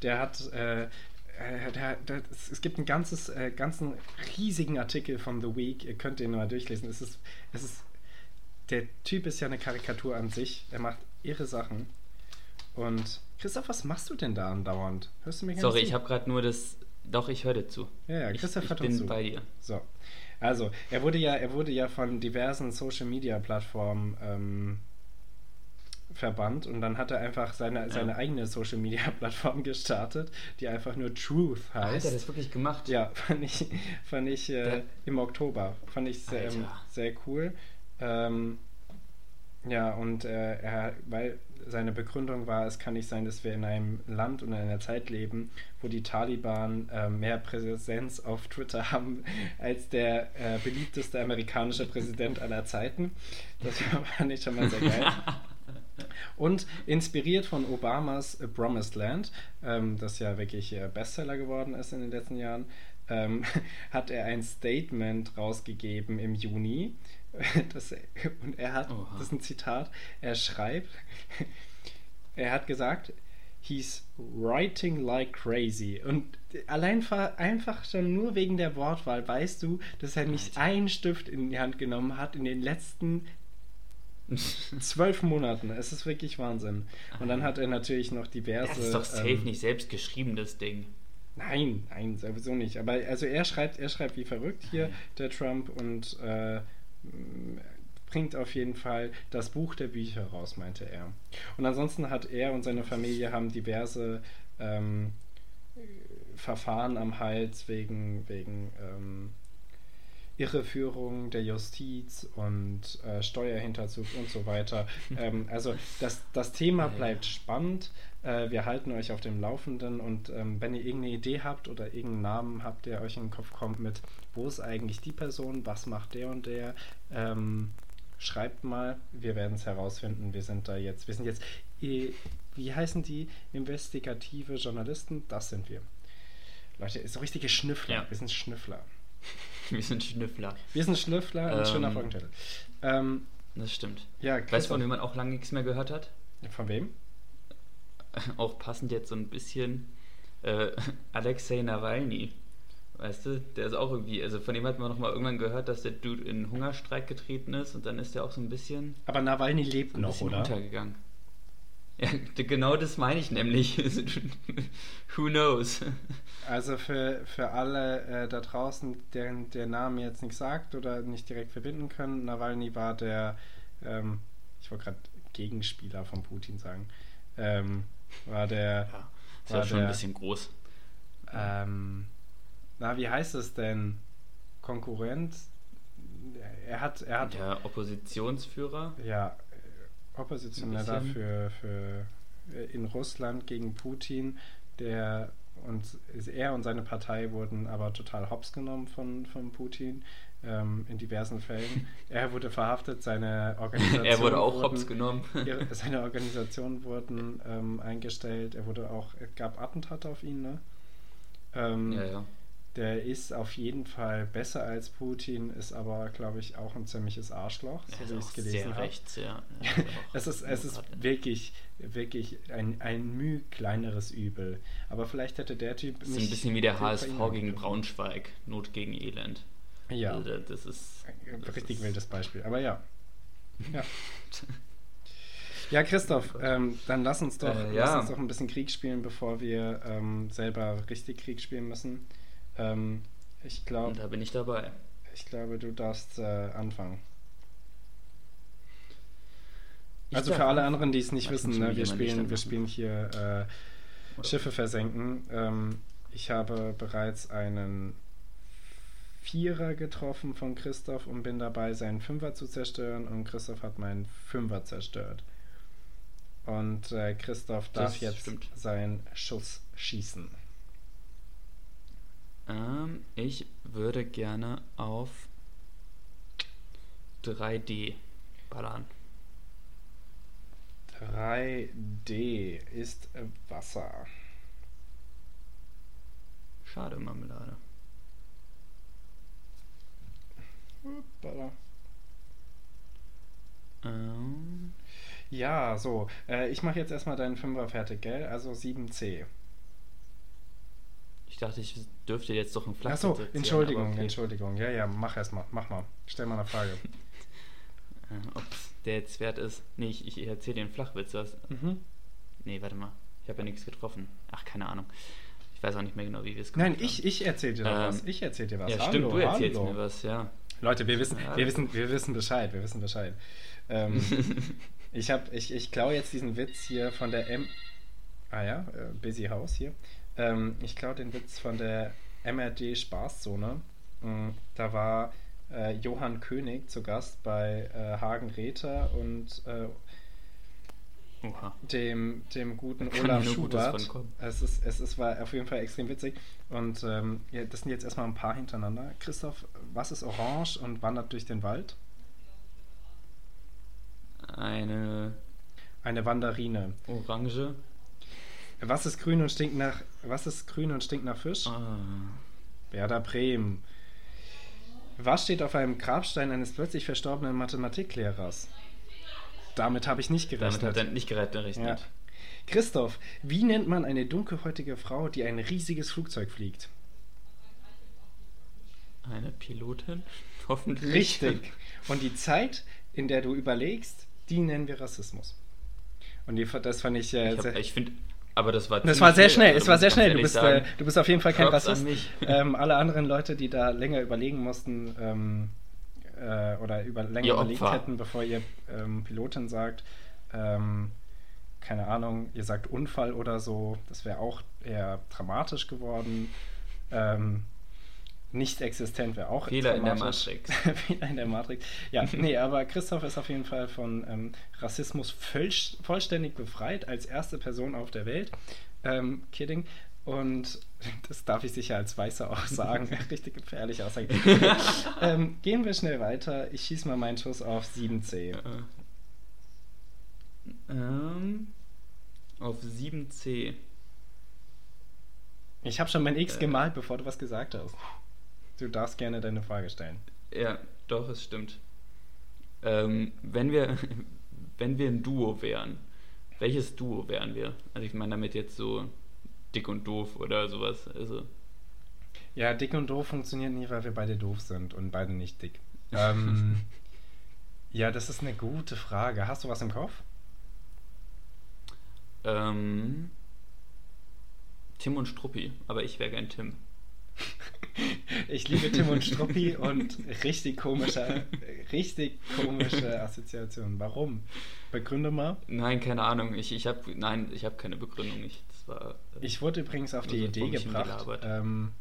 Speaker 2: der hat, äh, äh, der, der, es gibt einen ganzes, äh, ganzen riesigen Artikel von The Week, ihr könnt den mal durchlesen. Es ist, es ist, der Typ ist ja eine Karikatur an sich, er macht irre Sachen. Und Christoph, was machst du denn da andauernd?
Speaker 1: Hörst du mir Sorry, ich habe gerade nur das. Doch, ich höre dir zu.
Speaker 2: Ja, ja, Christoph
Speaker 1: ich,
Speaker 2: ich
Speaker 1: bin zu. bei dir.
Speaker 2: So. Also, er wurde ja, er wurde ja von diversen Social Media Plattformen ähm, verbannt und dann hat er einfach seine, ja. seine eigene Social Media Plattform gestartet, die einfach nur Truth heißt. Hat
Speaker 1: er das wirklich gemacht?
Speaker 2: Ja, fand ich, fand ich äh, im Oktober. Fand ich sehr, ähm, sehr cool. Ähm, ja, und äh, er, weil seine Begründung war, es kann nicht sein, dass wir in einem Land und in einer Zeit leben, wo die Taliban äh, mehr Präsenz auf Twitter haben als der äh, beliebteste amerikanische Präsident aller Zeiten. Das fand ich schon mal sehr geil. Und inspiriert von Obamas A Promised Land, ähm, das ja wirklich äh, Bestseller geworden ist in den letzten Jahren, ähm, hat er ein Statement rausgegeben im Juni. Das, und er hat, Oha. das ist ein Zitat, er schreibt, er hat gesagt, he's writing like crazy. Und allein einfach schon nur wegen der Wortwahl weißt du, dass er nicht einen Stift in die Hand genommen hat in den letzten Zwölf Monaten, es ist wirklich Wahnsinn. Und dann hat er natürlich noch diverse. Das
Speaker 1: ist doch safe ähm, nicht selbst geschrieben, das Ding.
Speaker 2: Nein, nein, sowieso nicht. Aber also er schreibt, er schreibt wie verrückt hier, der Trump, und äh, bringt auf jeden Fall das Buch der Bücher raus, meinte er. Und ansonsten hat er und seine Familie haben diverse ähm, Verfahren am Hals wegen, wegen ähm, Irreführung der Justiz und äh, Steuerhinterzug und so weiter. ähm, also das, das Thema bleibt spannend. Äh, wir halten euch auf dem Laufenden und ähm, wenn ihr irgendeine Idee habt oder irgendeinen Namen habt, der euch in den Kopf kommt mit, wo ist eigentlich die Person, was macht der und der, ähm, schreibt mal, wir werden es herausfinden. Wir sind da jetzt, wir sind jetzt, wie heißen die, investigative Journalisten? Das sind wir. Leute, so richtige Schnüffler. Ja. Wir sind Schnüffler.
Speaker 1: Wir sind Schnüffler.
Speaker 2: Wir sind Schnüffler und ähm, schöner Folgentitel. Ähm,
Speaker 1: das stimmt.
Speaker 2: Ja,
Speaker 1: weißt du, von wem man auch lange nichts mehr gehört hat?
Speaker 2: Von wem?
Speaker 1: Auch passend jetzt so ein bisschen äh, Alexei Nawalny. Weißt du, der ist auch irgendwie, also von dem hat man noch mal irgendwann gehört, dass der Dude in Hungerstreik getreten ist und dann ist der auch so ein bisschen.
Speaker 2: Aber Nawalny lebt
Speaker 1: ein
Speaker 2: noch, oder?
Speaker 1: Untergegangen. Ja, genau das meine ich nämlich. Who knows?
Speaker 2: Also für, für alle äh, da draußen, deren der Name jetzt nicht sagt oder nicht direkt verbinden können, Nawalny war der, ähm, ich wollte gerade Gegenspieler von Putin sagen, ähm, war der.
Speaker 1: Ja, ist war ja schon der, ein bisschen groß.
Speaker 2: Ähm, na, wie heißt es denn? Konkurrent? Er hat, er hat.
Speaker 1: Der Oppositionsführer?
Speaker 2: Ja, Oppositioneller für, für in Russland gegen Putin, der und er und seine Partei wurden aber total hops genommen von, von Putin ähm, in diversen Fällen. Er wurde verhaftet, seine Organisation.
Speaker 1: er wurde auch wurden, hops genommen.
Speaker 2: seine Organisationen wurden ähm, eingestellt. Er wurde auch, es gab Attentate auf ihn, ne? Ähm,
Speaker 1: ja, ja
Speaker 2: der ist auf jeden Fall besser als Putin, ist aber, glaube ich, auch ein ziemliches Arschloch,
Speaker 1: so wie ich es gelesen habe. Rechts, ja.
Speaker 2: es ist, es ist wirklich, wirklich ein, ein Müh kleineres Übel. Aber vielleicht hätte der Typ.
Speaker 1: Das ist ein bisschen wie der HSV gegen Braunschweig, Not gegen Elend.
Speaker 2: Ja.
Speaker 1: Also das ist.
Speaker 2: Das richtig ist wildes Beispiel. Aber ja. Ja. Ja, Christoph, ähm, dann lass uns, doch, äh, ja. lass uns doch ein bisschen Krieg spielen, bevor wir ähm, selber richtig Krieg spielen müssen. Ähm, ich glaube.
Speaker 1: Da bin ich dabei.
Speaker 2: Ich glaube, du darfst äh, anfangen. Ich also für alle anderen, die es nicht wissen, ne, wir, spielen, wir spielen hier äh, Schiffe versenken. Ähm, ich habe bereits einen Vierer getroffen von Christoph und bin dabei, seinen Fünfer zu zerstören und Christoph hat meinen Fünfer zerstört. Und äh, Christoph darf das jetzt stimmt. seinen Schuss schießen.
Speaker 1: Ähm, ich würde gerne auf 3D ballern.
Speaker 2: 3D ist Wasser.
Speaker 1: Schade, Marmelade.
Speaker 2: Hoppala. Ähm. Ja, so. Äh, ich mache jetzt erstmal deinen Fünfer fertig, gell? Also 7C.
Speaker 1: Ich dachte, ich dürfte jetzt doch ein Flachwitz
Speaker 2: Achso, Entschuldigung, okay. Entschuldigung. Ja, ja, mach erstmal. Mach mal. Stell mal eine Frage.
Speaker 1: Äh, Ob der jetzt wert ist. Nee, ich, ich erzähle dir einen Flachwitz. Was? Mhm. Nee, warte mal. Ich habe ja nichts getroffen. Ach, keine Ahnung. Ich weiß auch nicht mehr genau, wie wir es
Speaker 2: gemacht Nein, ich, ich erzähle dir ähm, was. Ich erzähle dir was.
Speaker 1: Ja, hallo, stimmt, du erzählst hallo. mir was, ja.
Speaker 2: Leute, wir wissen, wir wissen, wir wissen Bescheid. Wir wissen Bescheid. Ähm, ich ich, ich klaue jetzt diesen Witz hier von der M. Ah ja, äh, Busy House hier. Ähm, ich glaube den Witz von der MRD Spaßzone. Mhm, da war äh, Johann König zu Gast bei äh, Hagen Räther und äh, dem, dem guten Olaf Schubert. Es, ist, es ist, war auf jeden Fall extrem witzig. Und ähm, ja, das sind jetzt erstmal ein paar hintereinander. Christoph, was ist orange und wandert durch den Wald?
Speaker 1: Eine.
Speaker 2: Eine Wanderine.
Speaker 1: Orange.
Speaker 2: Was ist grün und stinkt nach Was ist grün und stinkt nach Fisch?
Speaker 1: Ah.
Speaker 2: Werder Bremen. Was steht auf einem Grabstein eines plötzlich verstorbenen Mathematiklehrers? Damit habe ich nicht gerechnet.
Speaker 1: Damit hat er nicht gerechnet. Ja.
Speaker 2: Christoph, wie nennt man eine dunkelhäutige Frau, die ein riesiges Flugzeug fliegt?
Speaker 1: Eine Pilotin? Hoffentlich.
Speaker 2: Richtig. Und die Zeit, in der du überlegst, die nennen wir Rassismus. Und die, das fand ich. Äh,
Speaker 1: ich, ich finde aber das war
Speaker 2: Das war sehr schnell, also es war sehr schnell. Du bist, äh, du bist auf jeden Fall kein Rassist. Ähm, alle anderen Leute, die da länger überlegen mussten ähm, äh, oder über, länger überlegt hätten, bevor ihr ähm, Pilotin sagt, ähm, keine Ahnung, ihr sagt Unfall oder so, das wäre auch eher dramatisch geworden. Nicht existent wäre auch
Speaker 1: Fehler in der Matrix.
Speaker 2: Fehler in der Matrix. Ja, nee, aber Christoph ist auf jeden Fall von ähm, Rassismus vollständig befreit als erste Person auf der Welt. Ähm, kidding. Und das darf ich sicher als Weißer auch sagen. Richtig gefährlich Aussage. ähm, gehen wir schnell weiter. Ich schieße mal meinen Schuss auf 7C. Äh,
Speaker 1: ähm, auf 7C.
Speaker 2: Ich habe schon mein X äh. gemalt, bevor du was gesagt hast. Du darfst gerne deine Frage stellen.
Speaker 1: Ja, doch, es stimmt. Ähm, wenn, wir, wenn wir ein Duo wären, Welches Duo wären wir? Also ich meine damit jetzt so dick und doof oder sowas. Also.
Speaker 2: Ja, dick und doof funktioniert nie, weil wir beide doof sind und beide nicht dick. Ähm, ja, das ist eine gute Frage. Hast du was im Kopf?
Speaker 1: Ähm, Tim und Struppi, aber ich wäre gern Tim.
Speaker 2: Ich liebe Tim und Struppi und richtig komische, richtig komische Assoziation. Warum? Begründe mal.
Speaker 1: Nein, keine Ahnung. Ich, ich habe nein, ich habe keine Begründung. Ich, das war,
Speaker 2: ich wurde übrigens auf die Idee gebracht. Ähm,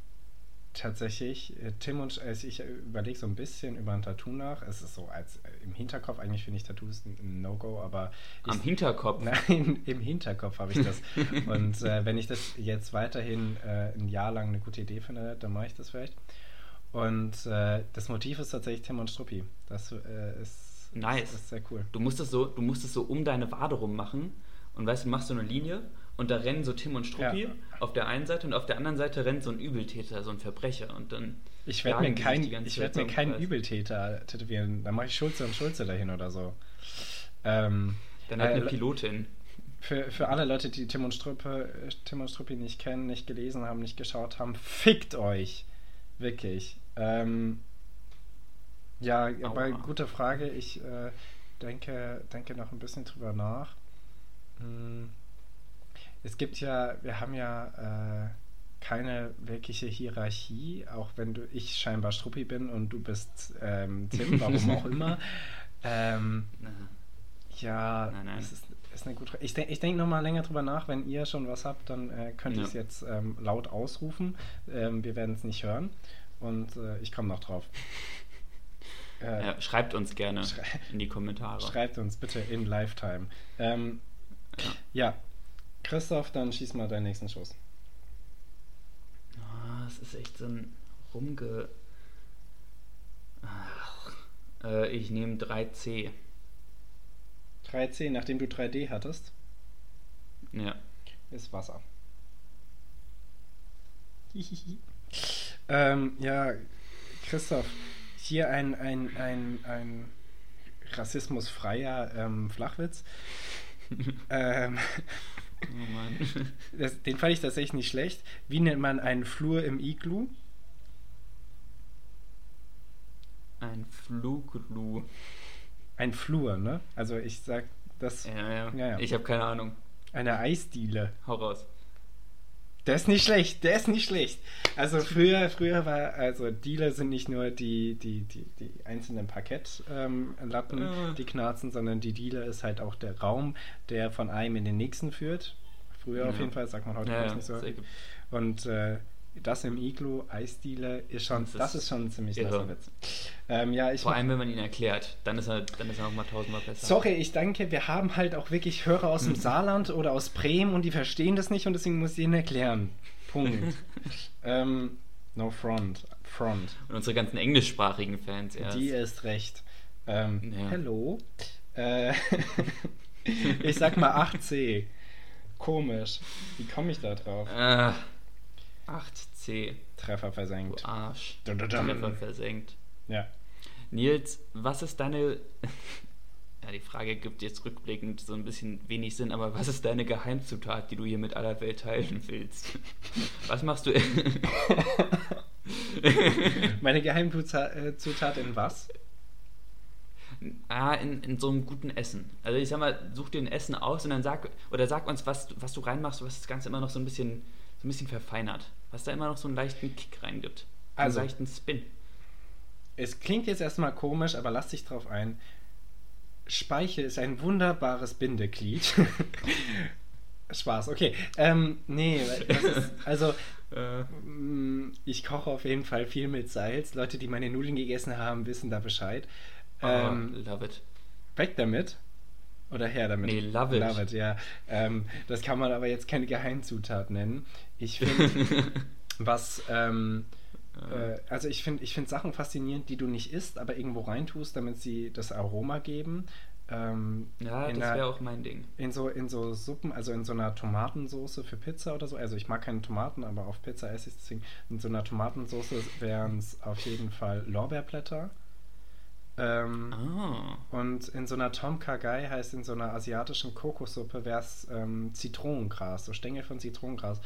Speaker 2: tatsächlich, äh, Tim und also ich überlege so ein bisschen über ein Tattoo nach. Es ist so als äh, im Hinterkopf, eigentlich finde ich Tattoos ein No-Go, aber.
Speaker 1: Ich, Am Hinterkopf?
Speaker 2: Nein, im Hinterkopf habe ich das. und äh, wenn ich das jetzt weiterhin äh, ein Jahr lang eine gute Idee finde, dann mache ich das vielleicht. Und äh, das Motiv ist tatsächlich Tim und Struppi. Das äh, ist,
Speaker 1: nice.
Speaker 2: Das ist sehr cool.
Speaker 1: Du musst es so, du musst es so um deine Wade rum machen und weißt du, machst so eine Linie und da rennen so Tim und Struppi ja. auf der einen Seite und auf der anderen Seite rennt so ein Übeltäter, so ein Verbrecher und dann.
Speaker 2: Ich werde mir, kein, ich werd mir keinen Übeltäter tätowieren. Dann mache ich Schulze und Schulze dahin oder so. Ähm,
Speaker 1: dann halt äh, eine Pilotin.
Speaker 2: Für, für alle Leute, die Tim und, Struppe, Tim und Struppi nicht kennen, nicht gelesen haben, nicht geschaut haben, fickt euch. Wirklich. Ähm, ja, Aua. aber gute Frage. Ich äh, denke, denke noch ein bisschen drüber nach. Hm es gibt ja, wir haben ja äh, keine wirkliche Hierarchie, auch wenn du ich scheinbar Struppi bin und du bist ähm, Tim, warum auch immer. Ähm, ja, nein, nein. es ist, ist eine gute Ich, de ich denke nochmal länger drüber nach. Wenn ihr schon was habt, dann äh, könnt ihr es jetzt ähm, laut ausrufen. Ähm, wir werden es nicht hören. Und äh, ich komme noch drauf.
Speaker 1: Äh, ja, schreibt uns gerne schrei in die Kommentare.
Speaker 2: Schreibt uns bitte in Lifetime. Ähm, ja. ja, Christoph, dann schieß mal deinen nächsten Schuss.
Speaker 1: Oh, das ist echt so ein rumge... Ach, äh, ich nehme 3C.
Speaker 2: 3C, nachdem du 3D hattest?
Speaker 1: Ja.
Speaker 2: Ist Wasser. ähm, ja, Christoph, hier ein, ein, ein, ein rassismusfreier ähm, Flachwitz. ähm, Oh Mann. Das, den fand ich tatsächlich nicht schlecht. Wie nennt man einen Flur im Iglu?
Speaker 1: Ein Fluglu.
Speaker 2: Ein Flur, ne? Also ich sag das.
Speaker 1: Ja, ja. ja, ja. Ich habe keine Ahnung.
Speaker 2: Eine Eisdiele.
Speaker 1: Hau raus.
Speaker 2: Der ist nicht schlecht, der ist nicht schlecht. Also früher, früher war, also Dealer sind nicht nur die, die, die, die einzelnen Parkettlatten, ähm, die knarzen, sondern die Dealer ist halt auch der Raum, der von einem in den nächsten führt. Früher ja. auf jeden Fall, sagt man heute ja, nicht so. Und äh, das im Iglu, Eisdiele, ist schon, das, das ist, schon ein ziemlich
Speaker 1: nasser Witz. Ähm, ja, ich Vor allem, wenn man ihn erklärt, dann ist er, dann ist er nochmal tausendmal besser.
Speaker 2: Sorry, ich danke, wir haben halt auch wirklich Hörer aus dem Saarland oder aus Bremen und die verstehen das nicht und deswegen muss ich ihnen erklären. Punkt. ähm, no front. Front.
Speaker 1: Und unsere ganzen englischsprachigen Fans
Speaker 2: erst. Die ist recht. Ähm, ja. Hello. Äh, ich sag mal 8C. Komisch. Wie komme ich da drauf?
Speaker 1: Äh. 8C.
Speaker 2: Treffer versenkt.
Speaker 1: Du Arsch. Dun, dun, dun. Treffer versenkt.
Speaker 2: Ja.
Speaker 1: Nils, was ist deine. ja, die Frage gibt jetzt rückblickend so ein bisschen wenig Sinn, aber was ist deine Geheimzutat, die du hier mit aller Welt teilen willst? was machst du.
Speaker 2: Meine Geheimzutat äh, in was?
Speaker 1: Ah, in, in so einem guten Essen. Also ich sag mal, such dir ein Essen aus und dann sag, oder sag uns, was, was du reinmachst, was das Ganze immer noch so ein bisschen ein bisschen verfeinert. Was da immer noch so einen leichten Kick reingibt. Also, einen leichten Spin.
Speaker 2: Es klingt jetzt erstmal komisch, aber lass dich drauf ein. Speichel ist ein wunderbares Bindeglied. Spaß, okay. Ähm, nee, ist, also äh. Mm, ich koche auf jeden Fall viel mit Salz. Leute, die meine Nudeln gegessen haben, wissen da Bescheid.
Speaker 1: Oh, ähm, love it.
Speaker 2: Weg damit. Oder her damit.
Speaker 1: Nee, love it.
Speaker 2: Love it, ja. Ähm, das kann man aber jetzt keine Geheimzutat nennen. Ich finde, was, ähm, äh, also ich finde ich find Sachen faszinierend, die du nicht isst, aber irgendwo reintust, damit sie das Aroma geben. Ähm,
Speaker 1: ja, das wäre auch mein Ding.
Speaker 2: In so, in so Suppen, also in so einer Tomatensoße für Pizza oder so. Also ich mag keine Tomaten, aber auf Pizza esse ich deswegen. In so einer Tomatensoße wären es auf jeden Fall Lorbeerblätter. Ähm,
Speaker 1: Ah.
Speaker 2: Und in so einer Tom Kha Gai heißt in so einer asiatischen Kokossuppe wäre es ähm, Zitronengras, so Stängel von Zitronengras.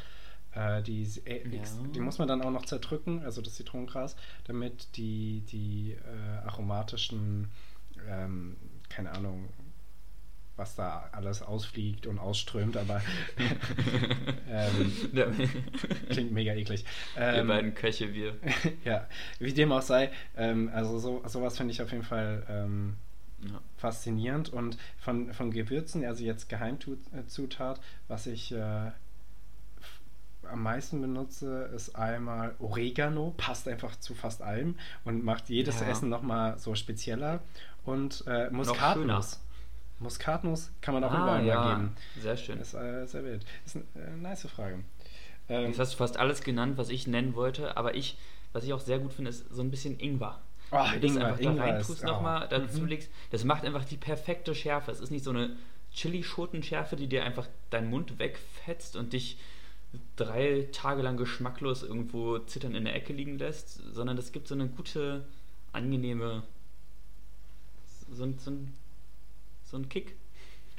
Speaker 2: Äh, die, äh,
Speaker 1: Ja.
Speaker 2: die muss man dann auch noch zerdrücken, also das Zitronengras, damit die, die äh, aromatischen, ähm, keine Ahnung, was da alles ausfliegt und ausströmt, aber ähm, klingt mega eklig.
Speaker 1: wir
Speaker 2: Ähm,
Speaker 1: beiden Köche, wir.
Speaker 2: ja, wie dem auch sei, ähm, also so, sowas finde ich auf jeden Fall ähm,
Speaker 1: Ja.
Speaker 2: faszinierend und von, von Gewürzen, also jetzt Geheimzutat, was ich äh, am meisten benutze, ist einmal Oregano, passt einfach zu fast allem und macht jedes
Speaker 1: Ja.
Speaker 2: Essen nochmal so spezieller und äh, Muskatnuss. Muskatnuss kann man auch
Speaker 1: Ah,
Speaker 2: überall
Speaker 1: ja.
Speaker 2: geben.
Speaker 1: Sehr schön.
Speaker 2: Ist äh, sehr wild. Ist eine äh, nice Frage. Ähm,
Speaker 1: Jetzt hast du fast alles genannt, was ich nennen wollte, aber ich, was ich auch sehr gut finde, ist so ein bisschen Ingwer.
Speaker 2: Oh,
Speaker 1: Wenn du das
Speaker 2: Ingwer,
Speaker 1: einfach
Speaker 2: Ingwer
Speaker 1: da reintust nochmal,
Speaker 2: oh.
Speaker 1: dazu
Speaker 2: Mhm.
Speaker 1: legst, das macht einfach die perfekte Schärfe. Es ist nicht so eine Chili-Schotenschärfe, die dir einfach deinen Mund wegfetzt und dich drei Tage lang geschmacklos irgendwo zittern in der Ecke liegen lässt, sondern es gibt so eine gute, angenehme, so, ein- so, ein, so ein Kick.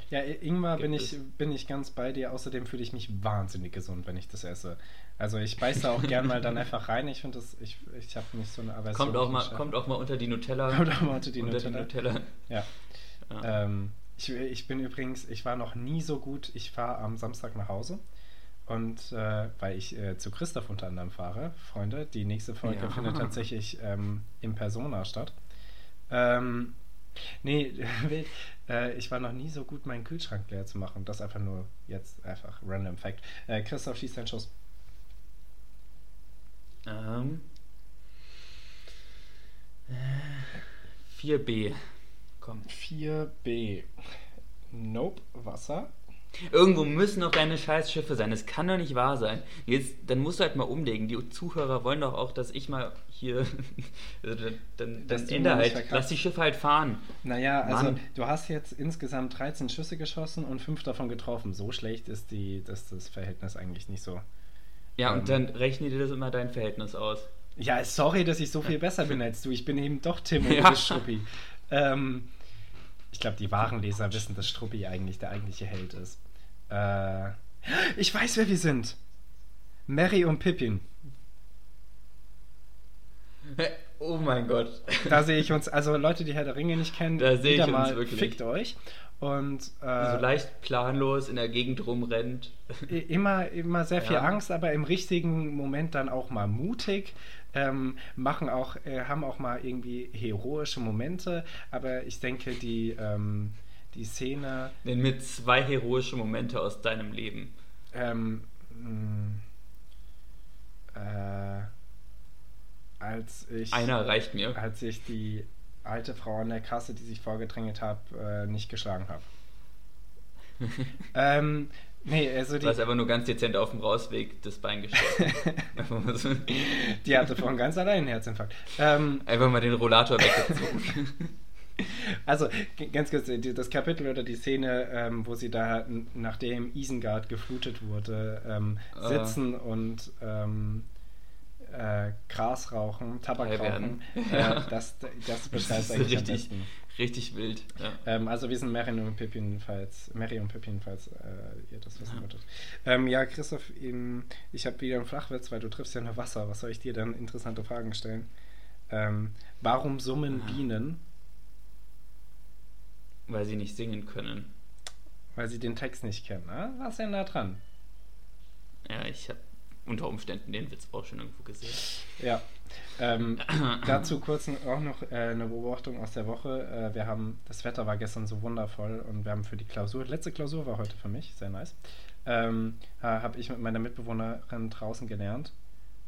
Speaker 2: Ja, I- Ingwer bin ich, bin ich ganz bei dir. Außerdem fühle ich mich wahnsinnig gesund, wenn ich das esse. Also ich beiße auch gern mal dann einfach rein. Ich finde das, ich, ich habe nicht so eine Aversion.
Speaker 1: Kommt auch, mal, kommt auch mal unter die Nutella.
Speaker 2: Kommt auch mal unter die
Speaker 1: unter
Speaker 2: Nutella.
Speaker 1: Die Nutella.
Speaker 2: Ja.
Speaker 1: Ja.
Speaker 2: Ähm, ich, ich bin übrigens, ich war noch nie so gut. Ich fahre am Samstag nach Hause. Und äh, weil ich äh, zu Christoph unter anderem fahre, Freunde, die nächste Folge
Speaker 1: Ja.
Speaker 2: findet tatsächlich ähm, in Persona statt. Ähm, nee, äh, ich war noch nie so gut, meinen Kühlschrank leer zu machen. Das einfach nur jetzt einfach random Fact. Äh, Christoph schießt einen Schuss.
Speaker 1: Ähm, äh, 4b. Komm.
Speaker 2: 4b. Nope, Wasser.
Speaker 1: Irgendwo müssen noch deine Scheißschiffe sein. Das kann doch nicht wahr sein. Jetzt, dann musst du halt mal umlegen. Die Zuhörer wollen doch auch, dass ich mal hier. Also dann dann,
Speaker 2: Dass
Speaker 1: Ende halt. Lass die Schiffe halt fahren.
Speaker 2: Naja, also
Speaker 1: Mann.
Speaker 2: du hast jetzt insgesamt 13 Schüsse geschossen und 5 davon getroffen. So schlecht ist die, das, das Verhältnis eigentlich nicht so.
Speaker 1: Ja,
Speaker 2: Ähm.
Speaker 1: und dann rechne dir das immer dein Verhältnis aus.
Speaker 2: Ja, sorry, dass ich so viel besser bin als du. Ich bin eben doch Tim und
Speaker 1: Ja.
Speaker 2: Struppi. Ähm, ich glaube, die wahren Leser wissen, dass Struppi eigentlich der eigentliche Held ist. Äh, ich weiß, wer wir sind. Mary und Pippin.
Speaker 1: Oh mein Gott.
Speaker 2: Da sehe ich uns, also Leute, die Herr der Ringe nicht kennen,
Speaker 1: Da sehe ich uns
Speaker 2: mal,
Speaker 1: wirklich.
Speaker 2: fickt euch. Und äh,
Speaker 1: so leicht planlos in der Gegend rumrennt.
Speaker 2: Immer, immer sehr viel
Speaker 1: Ja.
Speaker 2: Angst, aber im richtigen Moment dann auch mal mutig. Ähm, machen auch, äh, haben auch mal irgendwie heroische Momente, aber ich denke, die, ähm, die Szene,
Speaker 1: Nenn mir zwei heroische Momente aus deinem Leben.
Speaker 2: ähm, mh, äh, als ich,
Speaker 1: Einer reicht mir.
Speaker 2: als ich die alte Frau an der Kasse, die sich vorgedrängelt habe, äh, nicht geschlagen habe. ähm, nee, also
Speaker 1: Du
Speaker 2: die,
Speaker 1: hast aber nur ganz dezent auf dem Rausweg das Bein gestellt. Einfach
Speaker 2: die hatte von ganz allein einen Herzinfarkt. Ähm,
Speaker 1: einfach mal den Rollator weggezogen.
Speaker 2: Also, ganz kurz, die- das Kapitel oder die Szene, ähm, wo sie da, nachdem Isengard geflutet wurde, ähm,
Speaker 1: Ah.
Speaker 2: sitzen und ähm, äh, Gras rauchen, Tabak
Speaker 1: High
Speaker 2: rauchen, äh,
Speaker 1: Ja.
Speaker 2: das, das
Speaker 1: Das
Speaker 2: beschreibt
Speaker 1: ist
Speaker 2: eigentlich
Speaker 1: richtig, richtig wild. Ja.
Speaker 2: Ähm, also wir sind Mary und Pippin, falls, Mary und Pippin, falls äh, ihr das wissen
Speaker 1: Ja.
Speaker 2: wolltet. Ähm, ja, Christoph, ähm, ich habe wieder einen Flachwitz, weil du triffst ja nur Wasser. Was soll ich dir dann interessante Fragen stellen? Ähm, warum summen
Speaker 1: Ah.
Speaker 2: Bienen?
Speaker 1: Weil sie nicht singen können.
Speaker 2: Weil sie den Text nicht kennen. Ne? Was ist denn da dran?
Speaker 1: Ja, ich habe unter Umständen den Witz auch schon irgendwo gesehen.
Speaker 2: Ja. Ähm, dazu kurz auch noch äh, eine Beobachtung aus der Woche. Äh, wir haben, das Wetter war gestern so wundervoll und wir haben für die Klausur, letzte Klausur war heute für mich, sehr nice, ähm, habe ich mit meiner Mitbewohnerin draußen gelernt.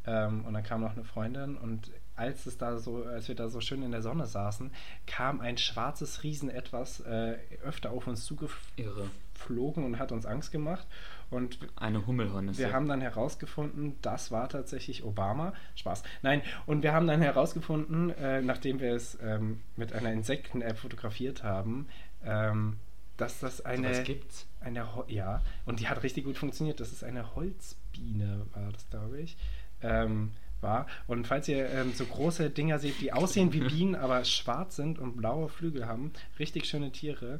Speaker 2: Ähm, und dann kam noch eine Freundin und als es da so, als wir da so schön in der Sonne saßen, kam ein schwarzes Riesen etwas äh, öfter auf uns zugeflogen und hat uns Angst gemacht. Und
Speaker 1: Eine Hummelhornisse.
Speaker 2: wir haben dann herausgefunden, das war tatsächlich Obama. Spaß. Nein, und wir haben dann herausgefunden, äh, nachdem wir es ähm, mit einer Insekten-App fotografiert haben, ähm, dass das eine.
Speaker 1: Was gibt's?
Speaker 2: eine Ho ja, und die hat richtig gut funktioniert. Das ist eine Holzbiene, war das, glaube ich. Ähm, war. Und falls ihr ähm, so große Dinger seht, die aussehen wie Bienen, aber schwarz sind und blaue Flügel haben, richtig schöne Tiere, äh,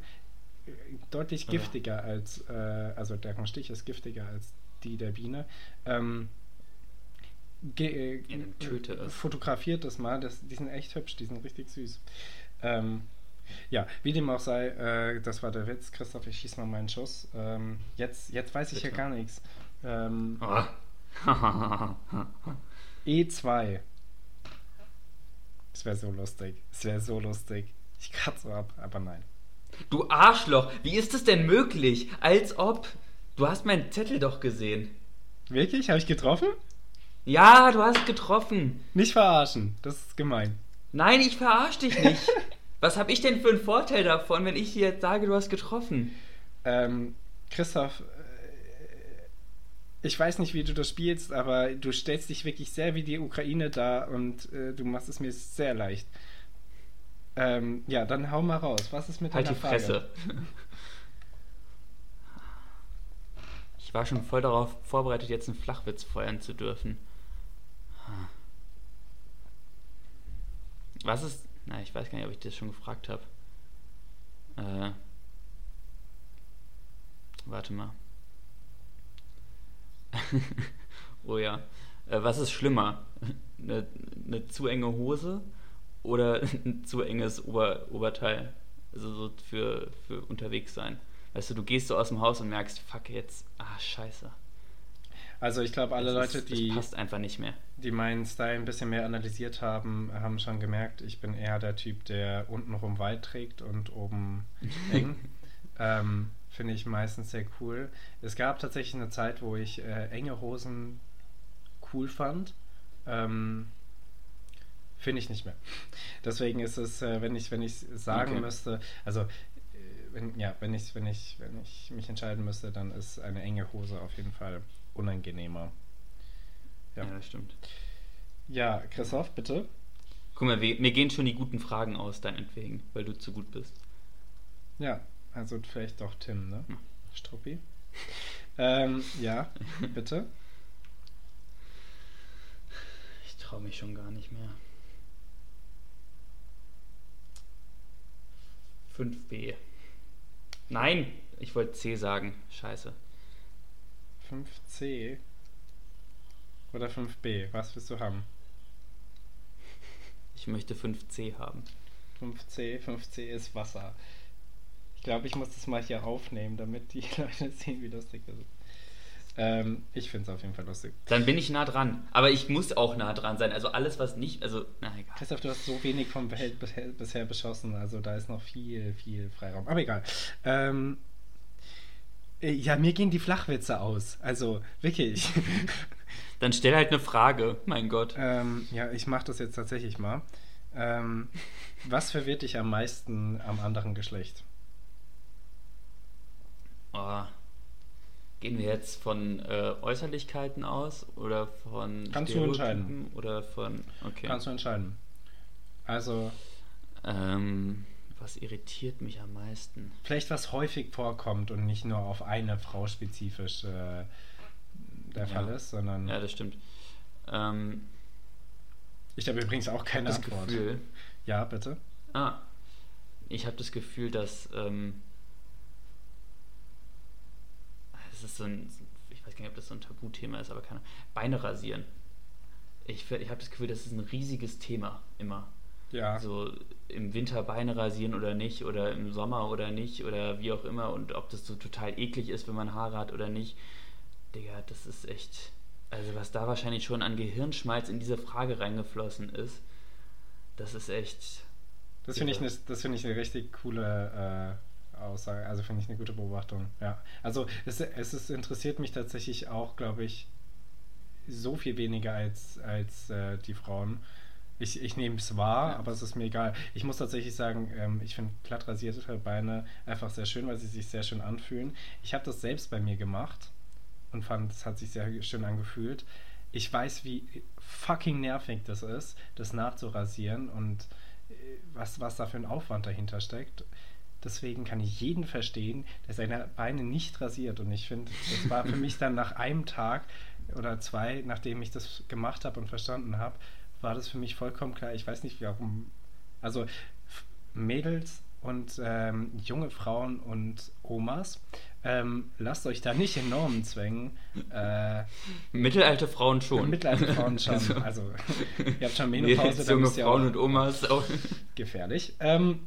Speaker 2: deutlich giftiger ja. als, äh, also der Stich ist giftiger als die der Biene. Ähm, äh, ja, fotografiert das mal, das, die sind echt hübsch, die sind richtig süß. Ähm, ja, wie dem auch sei, äh, das war der Witz. Christoph, ich schieß mal meinen Schuss. Ähm, jetzt, jetzt weiß ich Bitte. ja gar nichts. Ähm, oh. E2. Es wäre so lustig. Es wäre so lustig. Ich kratze ab, aber nein.
Speaker 1: Du Arschloch, wie ist es denn möglich? Als ob. Du hast meinen Zettel doch gesehen.
Speaker 2: Wirklich? Habe ich getroffen?
Speaker 1: Ja, du hast getroffen.
Speaker 2: Nicht verarschen, das ist gemein.
Speaker 1: Nein, ich verarsche dich nicht. Was habe ich denn für einen Vorteil davon, wenn ich dir jetzt sage, du hast getroffen?
Speaker 2: Ähm, Christoph, äh, ich weiß nicht, wie du das spielst, aber du stellst dich wirklich sehr wie die Ukraine dar und äh, du machst es mir sehr leicht. Ähm, ja, dann hau mal raus. Was ist mit
Speaker 1: halt deiner Frage? Halt die Fresse. Ich war schon voll darauf vorbereitet, jetzt einen Flachwitz feuern zu dürfen. Was ist na, ich weiß gar nicht, ob ich das schon gefragt habe. Äh, warte mal. oh ja. Äh, was ist schlimmer? Eine, eine zu enge Hose oder ein zu enges Ober Oberteil? Also so für, für unterwegs sein. Weißt du, du gehst so aus dem Haus und merkst, fuck jetzt, ah, scheiße.
Speaker 2: Also ich glaube, alle das Leute, ist, die.
Speaker 1: passt einfach nicht mehr.
Speaker 2: Die meinen Style ein bisschen mehr analysiert haben, haben schon gemerkt, ich bin eher der Typ, der untenrum weit trägt und oben eng. ähm, Finde ich meistens sehr cool. Es gab tatsächlich eine Zeit, wo ich äh, enge Hosen cool fand. Ähm, Finde ich nicht mehr. Deswegen ist es, äh, wenn ich wenn ich sagen okay. müsste, also äh, wenn, ja, wenn ich wenn ich wenn ich mich entscheiden müsste, dann ist eine enge Hose auf jeden Fall unangenehmer.
Speaker 1: Ja, ja das stimmt.
Speaker 2: Ja, Christoph, bitte.
Speaker 1: Guck mal, wir, mir gehen schon die guten Fragen aus, deinetwegen, weil du zu gut bist.
Speaker 2: Ja, also vielleicht doch Tim, ne? Hm. Struppi. ähm, ja, bitte.
Speaker 1: Ich traue mich schon gar nicht mehr. 5b. Nein, ich wollte C sagen. Scheiße.
Speaker 2: 5C oder 5B? Was willst du haben?
Speaker 1: Ich möchte 5C haben.
Speaker 2: 5C, 5C ist Wasser. Ich glaube, ich muss das mal hier aufnehmen, damit die Leute sehen, wie lustig das ist. Ähm, ich finde es auf jeden Fall lustig.
Speaker 1: Dann bin ich nah dran. Aber ich muss auch nah dran sein. Also alles, was nicht. Also, na egal.
Speaker 2: Christoph, du hast so wenig vom Welt bisher beschossen. Also da ist noch viel, viel Freiraum. Aber egal. Ähm, äh, ja, mir gehen die Flachwitze aus. Also, wirklich.
Speaker 1: Dann stell halt eine Frage, mein Gott.
Speaker 2: Ähm, ja, ich mache das jetzt tatsächlich mal. Ähm, was verwirrt dich am meisten am anderen Geschlecht?
Speaker 1: Oh. Gehen wir jetzt von äh, Äußerlichkeiten aus oder von
Speaker 2: Kannst du entscheiden.
Speaker 1: Oder von. Okay.
Speaker 2: Kannst du entscheiden. Also.
Speaker 1: Ähm, was irritiert mich am meisten?
Speaker 2: Vielleicht was häufig vorkommt und nicht nur auf eine Frau spezifisch äh, der ja. Fall ist, sondern.
Speaker 1: Ja, das stimmt. Ähm,
Speaker 2: ich habe übrigens auch keine das Antwort. Gefühl, ja, bitte.
Speaker 1: Ah, ich habe das Gefühl, dass ähm, ist so ein, ich weiß gar nicht, ob das so ein Tabuthema ist, aber keine Beine rasieren. Ich, ich habe das Gefühl, das ist ein riesiges Thema immer.
Speaker 2: Ja.
Speaker 1: So im Winter Beine rasieren oder nicht oder im Sommer oder nicht oder wie auch immer und ob das so total eklig ist, wenn man Haare hat oder nicht. Digga, das ist echt. Also, was da wahrscheinlich schon an Gehirnschmalz in diese Frage reingeflossen ist, das ist echt.
Speaker 2: Das finde ich, ne, find ich eine richtig coole äh, Aussage. Also, finde ich eine gute Beobachtung. Ja. Also, es, es ist, interessiert mich tatsächlich auch, glaube ich, so viel weniger als, als äh, die Frauen. Ich, ich nehme es wahr, ja. aber es ist mir egal. Ich muss tatsächlich sagen, ähm, ich finde glatt rasierte Beine einfach sehr schön, weil sie sich sehr schön anfühlen. Ich habe das selbst bei mir gemacht und fand, es hat sich sehr schön angefühlt. Ich weiß, wie fucking nervig das ist, das nachzurasieren und äh, was, was da für ein Aufwand dahinter steckt. Deswegen kann ich jeden verstehen, der seine Beine nicht rasiert. Und ich finde, das war für mich dann nach einem Tag oder zwei, nachdem ich das gemacht habe und verstanden habe, war das für mich vollkommen klar. Ich weiß nicht, warum. Also Mädels und ähm, junge Frauen und Omas, ähm, lasst euch da nicht in Normen zwängen. Äh,
Speaker 1: mittelalte Frauen schon.
Speaker 2: Mittelalte Frauen schon. Also, also ihr habt schon Menopause,
Speaker 1: dann junge Frauen und Omas auch.
Speaker 2: Gefährlich. Ähm,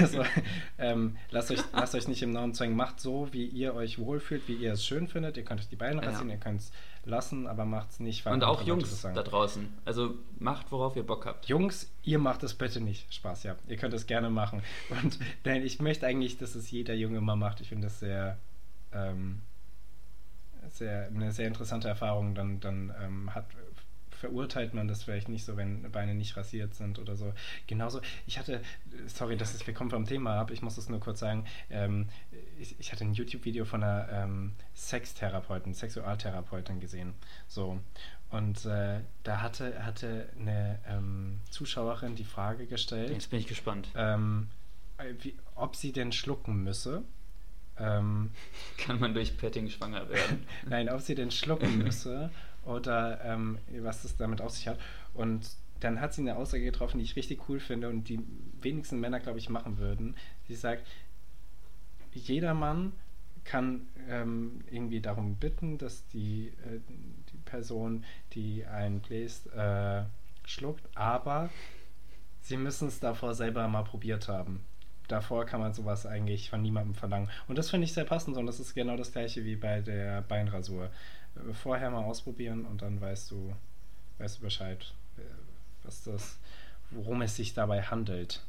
Speaker 2: also, ähm, lasst, euch, lasst euch nicht im Normen zwängen. Macht so, wie ihr euch wohlfühlt, wie ihr es schön findet. Ihr könnt euch die Beine rasieren, ja. ihr könnt es lassen, aber macht es nicht.
Speaker 1: Und auch Jungs da draußen. Also macht, worauf ihr Bock habt.
Speaker 2: Jungs, ihr macht es bitte nicht. Spaß, ja. Ihr könnt es gerne machen. Und nein, ich möchte eigentlich, dass es jeder Junge mal macht. Ich finde das sehr, ähm, sehr, eine sehr interessante Erfahrung. Dann, dann ähm, hat verurteilt man das vielleicht nicht so, wenn Beine nicht rasiert sind oder so. Genauso, ich hatte, sorry, dass ist, wir kommen vom Thema ab, ich muss das nur kurz sagen, ähm, ich, ich, hatte ein YouTube-Video von einer ähm, Sextherapeutin, Sexualtherapeutin gesehen. So. Und äh, da hatte, hatte eine ähm, Zuschauerin die Frage gestellt.
Speaker 1: Jetzt bin ich gespannt.
Speaker 2: Ähm, wie, ob sie denn schlucken müsse. Ähm,
Speaker 1: Kann man durch Petting schwanger werden?
Speaker 2: Nein, ob sie denn schlucken müsse oder ähm, was das damit auf sich hat. Und dann hat sie eine Aussage getroffen, die ich richtig cool finde und die wenigsten Männer, glaube ich, machen würden. Sie sagt, jeder Mann kann ähm, irgendwie darum bitten, dass die, äh, die Person, die einen bläst, äh, schluckt, aber sie müssen es davor selber mal probiert haben. Davor kann man sowas eigentlich von niemandem verlangen. Und das finde ich sehr passend und das ist genau das gleiche wie bei der Beinrasur vorher mal ausprobieren und dann weißt du, weißt du Bescheid, äh, was das, worum es sich dabei handelt.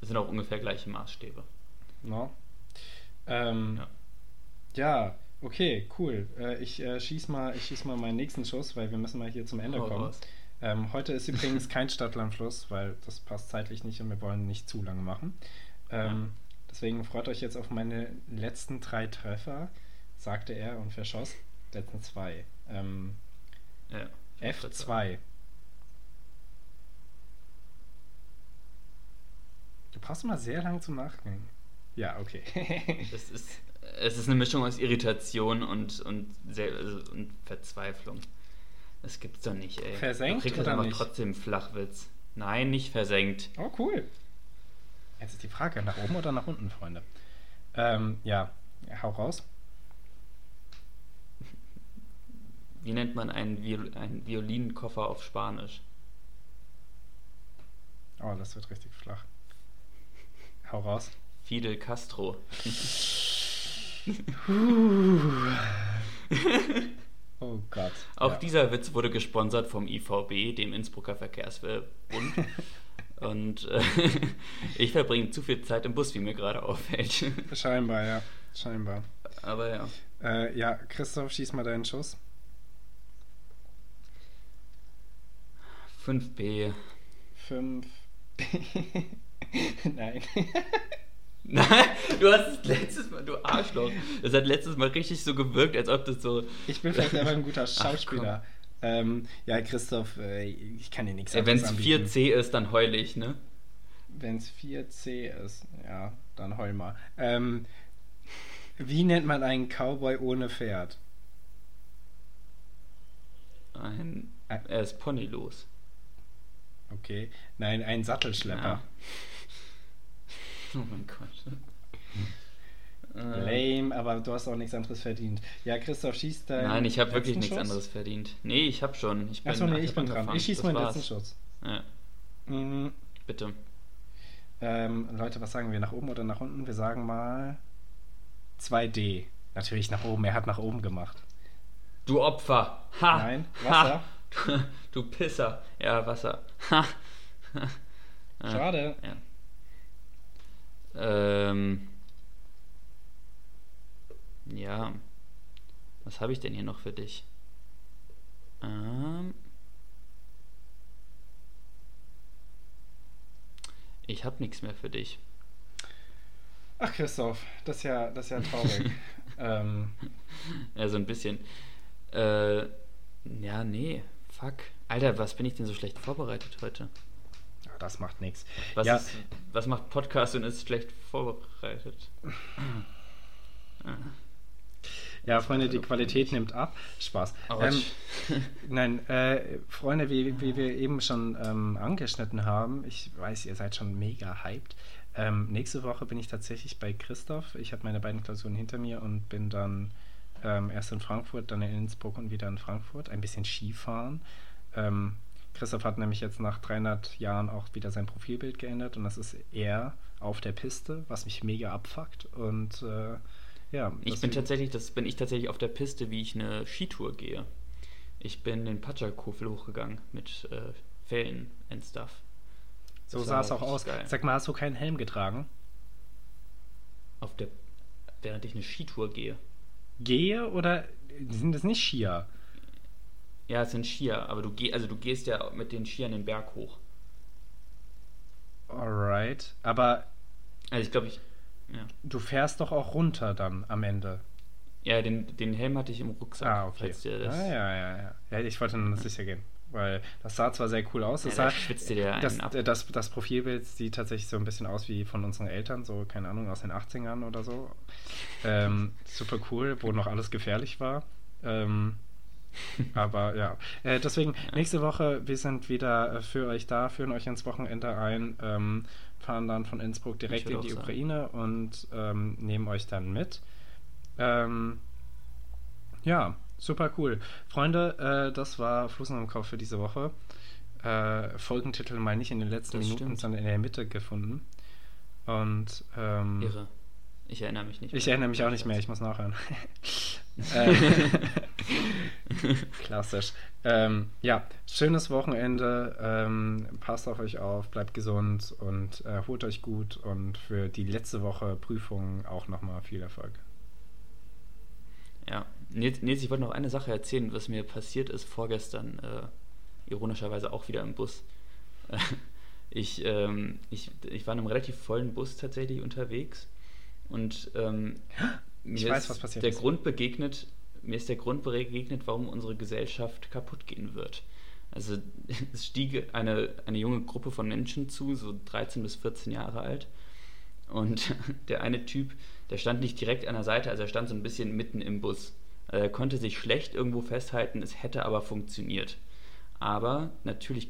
Speaker 1: Das sind auch ungefähr gleiche Maßstäbe.
Speaker 2: No. Ähm, ja. ja. okay, cool. Äh, ich äh, schieß mal, ich schieß mal meinen nächsten Schuss, weil wir müssen mal hier zum Ende oh, kommen. Ähm, heute ist übrigens kein Stadtlandfluss, weil das passt zeitlich nicht und wir wollen nicht zu lange machen. Ähm, ja. Deswegen freut euch jetzt auf meine letzten drei Treffer sagte er und verschoss. Letzten zwei. Ähm, ja, F2. Du brauchst mal sehr lang zum Nachdenken. Ja, okay.
Speaker 1: es, ist, es ist eine Mischung aus Irritation und, und, also, und Verzweiflung. Das gibt's doch nicht, ey.
Speaker 2: Versenkt du kriegst oder
Speaker 1: aber nicht? trotzdem Flachwitz. Nein, nicht versenkt.
Speaker 2: Oh, cool. Jetzt ist die Frage, nach oben oder nach unten, Freunde? Ähm, ja, hau raus.
Speaker 1: Wie nennt man einen, Viol einen Violinenkoffer auf Spanisch?
Speaker 2: Oh, das wird richtig flach. Hau raus.
Speaker 1: Fidel Castro.
Speaker 2: oh Gott.
Speaker 1: Auch ja. dieser Witz wurde gesponsert vom IVB, dem Innsbrucker Verkehrsbund. Und äh, ich verbringe zu viel Zeit im Bus, wie mir gerade auffällt.
Speaker 2: Scheinbar, ja. Scheinbar.
Speaker 1: Aber ja.
Speaker 2: Äh, ja, Christoph, schieß mal deinen Schuss.
Speaker 1: 5b.
Speaker 2: 5b. Nein.
Speaker 1: Nein, du hast es letztes Mal, du Arschloch. Das hat letztes Mal richtig so gewirkt, als ob das so.
Speaker 2: Ich bin vielleicht einfach ein guter Schauspieler. Ähm, ja, Christoph, äh, ich kann dir nichts
Speaker 1: sagen. Wenn es 4C ist, dann heul ich, ne?
Speaker 2: Wenn es 4C ist, ja, dann heul mal. Ähm, wie nennt man einen Cowboy ohne Pferd?
Speaker 1: Ein. Er ist ponylos.
Speaker 2: Okay. Nein, ein Sattelschlepper. Ja.
Speaker 1: Oh mein Gott.
Speaker 2: Lame, aber du hast auch nichts anderes verdient. Ja, Christoph, schießt dein.
Speaker 1: Nein, ich habe wirklich nichts Schuss? anderes verdient. Nee, ich habe schon. Ich
Speaker 2: bin, Achso, nee, ich bin dran. Ich schieße meinen war's. letzten Schuss.
Speaker 1: Ja. Mhm. Bitte.
Speaker 2: Ähm, Leute, was sagen wir? Nach oben oder nach unten? Wir sagen mal 2D. Natürlich nach oben. Er hat nach oben gemacht.
Speaker 1: Du Opfer. Ha.
Speaker 2: Nein, Wasser. Ha.
Speaker 1: Du Pisser. Ja, Wasser.
Speaker 2: Schade.
Speaker 1: Ja. Ähm, ja. Was habe ich denn hier noch für dich? Ähm, ich habe nichts mehr für dich.
Speaker 2: Ach, Christoph, das ist ja, das ist ja traurig. ähm.
Speaker 1: Ja, so ein bisschen. Äh, ja, nee. Fuck. Alter, was bin ich denn so schlecht vorbereitet heute?
Speaker 2: Das macht nichts.
Speaker 1: Was, ja. was macht Podcast und ist schlecht vorbereitet?
Speaker 2: Ja, Freunde, die Qualität nimmt ab. Spaß. Ähm, nein, äh, Freunde, wie, wie wir eben schon ähm, angeschnitten haben, ich weiß, ihr seid schon mega hyped. Ähm, nächste Woche bin ich tatsächlich bei Christoph. Ich habe meine beiden Klausuren hinter mir und bin dann ähm, erst in Frankfurt, dann in Innsbruck und wieder in Frankfurt. Ein bisschen Skifahren. Ähm, Christoph hat nämlich jetzt nach 300 Jahren auch wieder sein Profilbild geändert und das ist er auf der Piste, was mich mega abfuckt. Und äh, ja.
Speaker 1: Ich bin tatsächlich, das bin ich tatsächlich auf der Piste, wie ich eine Skitour gehe. Ich bin den Patschakofel hochgegangen mit äh, Fällen and stuff.
Speaker 2: So sah es auch aus. Geil. Sag mal, hast du keinen Helm getragen?
Speaker 1: Auf der, während ich eine Skitour gehe.
Speaker 2: Gehe oder sind das nicht Skier?
Speaker 1: Ja, es sind Skier, aber du geh, also du gehst ja mit den Skiern den Berg hoch.
Speaker 2: Alright, aber
Speaker 1: also ich glaube ich
Speaker 2: ja. Du fährst doch auch runter dann am Ende.
Speaker 1: Ja, den, den Helm hatte ich im Rucksack.
Speaker 2: Ah, okay. Ah, ja, ja, ja. Ja, ich wollte nur sicher gehen. Weil das sah zwar sehr cool aus. Das, ja, sah, dir das, ab. Das, das, Profilbild sieht tatsächlich so ein bisschen aus wie von unseren Eltern, so, keine Ahnung, aus den 80ern oder so. Ähm, super cool, wo noch alles gefährlich war. Ähm, aber ja, äh, deswegen nächste Woche, wir sind wieder für euch da, führen euch ins Wochenende ein. Ähm, fahren dann von Innsbruck direkt in die sagen. Ukraine und ähm, nehmen euch dann mit. Ähm, ja, super cool. Freunde, äh, das war Flusen im Kopf für diese Woche. Äh, Folgentitel mal nicht in den letzten das Minuten, stimmt. sondern in der Mitte gefunden. Und ähm,
Speaker 1: Irre. Ich erinnere mich nicht
Speaker 2: mehr. Ich erinnere mich auch nicht mehr, ich muss nachhören. Äh, klassisch. Ähm, ja, schönes Wochenende. Ähm, passt auf euch auf, bleibt gesund und äh, holt euch gut. Und für die letzte Woche Prüfungen auch nochmal viel Erfolg.
Speaker 1: Ja, Nils, Nils, ich wollte noch eine Sache erzählen, was mir passiert ist vorgestern, äh, ironischerweise auch wieder im Bus. ich, ähm, ich, ich war in einem relativ vollen Bus tatsächlich unterwegs und ähm,
Speaker 2: ich weiß, was passiert
Speaker 1: der ist. Grund begegnet, mir ist der Grund begegnet, warum unsere Gesellschaft kaputt gehen wird. Also es stieg eine, eine junge Gruppe von Menschen zu, so 13 bis 14 Jahre alt. Und der eine Typ, der stand nicht direkt an der Seite, also er stand so ein bisschen mitten im Bus. Er konnte sich schlecht irgendwo festhalten, es hätte aber funktioniert. Aber natürlich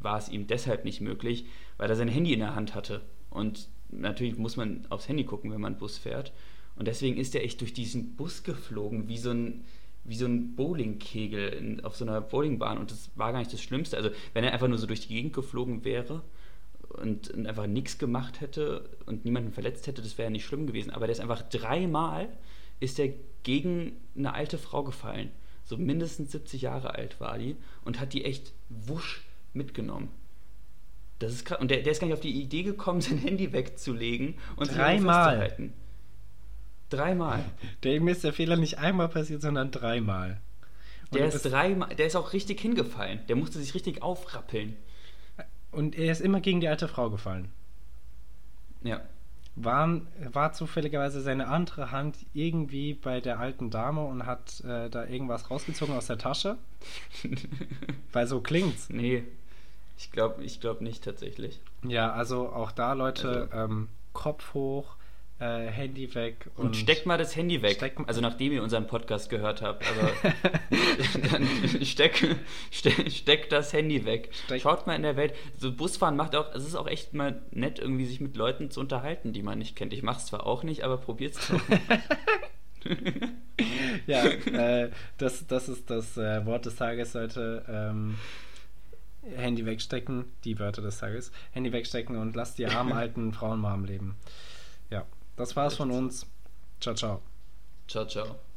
Speaker 1: war es ihm deshalb nicht möglich, weil er sein Handy in der Hand hatte. Und natürlich muss man aufs Handy gucken, wenn man Bus fährt. Und deswegen ist er echt durch diesen Bus geflogen, wie so ein, wie so ein Bowlingkegel in, auf so einer Bowlingbahn. Und das war gar nicht das Schlimmste. Also, wenn er einfach nur so durch die Gegend geflogen wäre und, und einfach nichts gemacht hätte und niemanden verletzt hätte, das wäre ja nicht schlimm gewesen. Aber der ist einfach dreimal ist er gegen eine alte Frau gefallen. So mindestens 70 Jahre alt war die und hat die echt wusch mitgenommen. Das ist krass. Und der, der ist gar nicht auf die Idee gekommen, sein Handy wegzulegen und
Speaker 2: dreimal festzuhalten.
Speaker 1: Dreimal.
Speaker 2: Dem ist der Fehler nicht einmal passiert, sondern dreimal.
Speaker 1: Und der ist dreimal, der ist auch richtig hingefallen. Der musste sich richtig aufrappeln.
Speaker 2: Und er ist immer gegen die alte Frau gefallen.
Speaker 1: Ja.
Speaker 2: War, war zufälligerweise seine andere Hand irgendwie bei der alten Dame und hat äh, da irgendwas rausgezogen aus der Tasche? Weil so klingt's.
Speaker 1: Nee, ich glaube ich glaub nicht tatsächlich.
Speaker 2: Ja, also auch da, Leute, also. ähm, Kopf hoch, äh, Handy weg.
Speaker 1: Und, und, steckt mal das Handy weg. Also nachdem ihr unseren Podcast gehört habt. Aber dann steck, steck, steck, das Handy weg. Steck. Schaut mal in der Welt. So Busfahren macht auch, es ist auch echt mal nett, irgendwie sich mit Leuten zu unterhalten, die man nicht kennt. Ich mache es zwar auch nicht, aber probiert es doch.
Speaker 2: ja, äh, das, das ist das äh, Wort des Tages heute. Ähm, Handy wegstecken, die Wörter des Tages. Handy wegstecken und lasst die armen alten Frauen mal am Leben. Ja. Das war's von uns. Ciao, ciao.
Speaker 1: Ciao, ciao.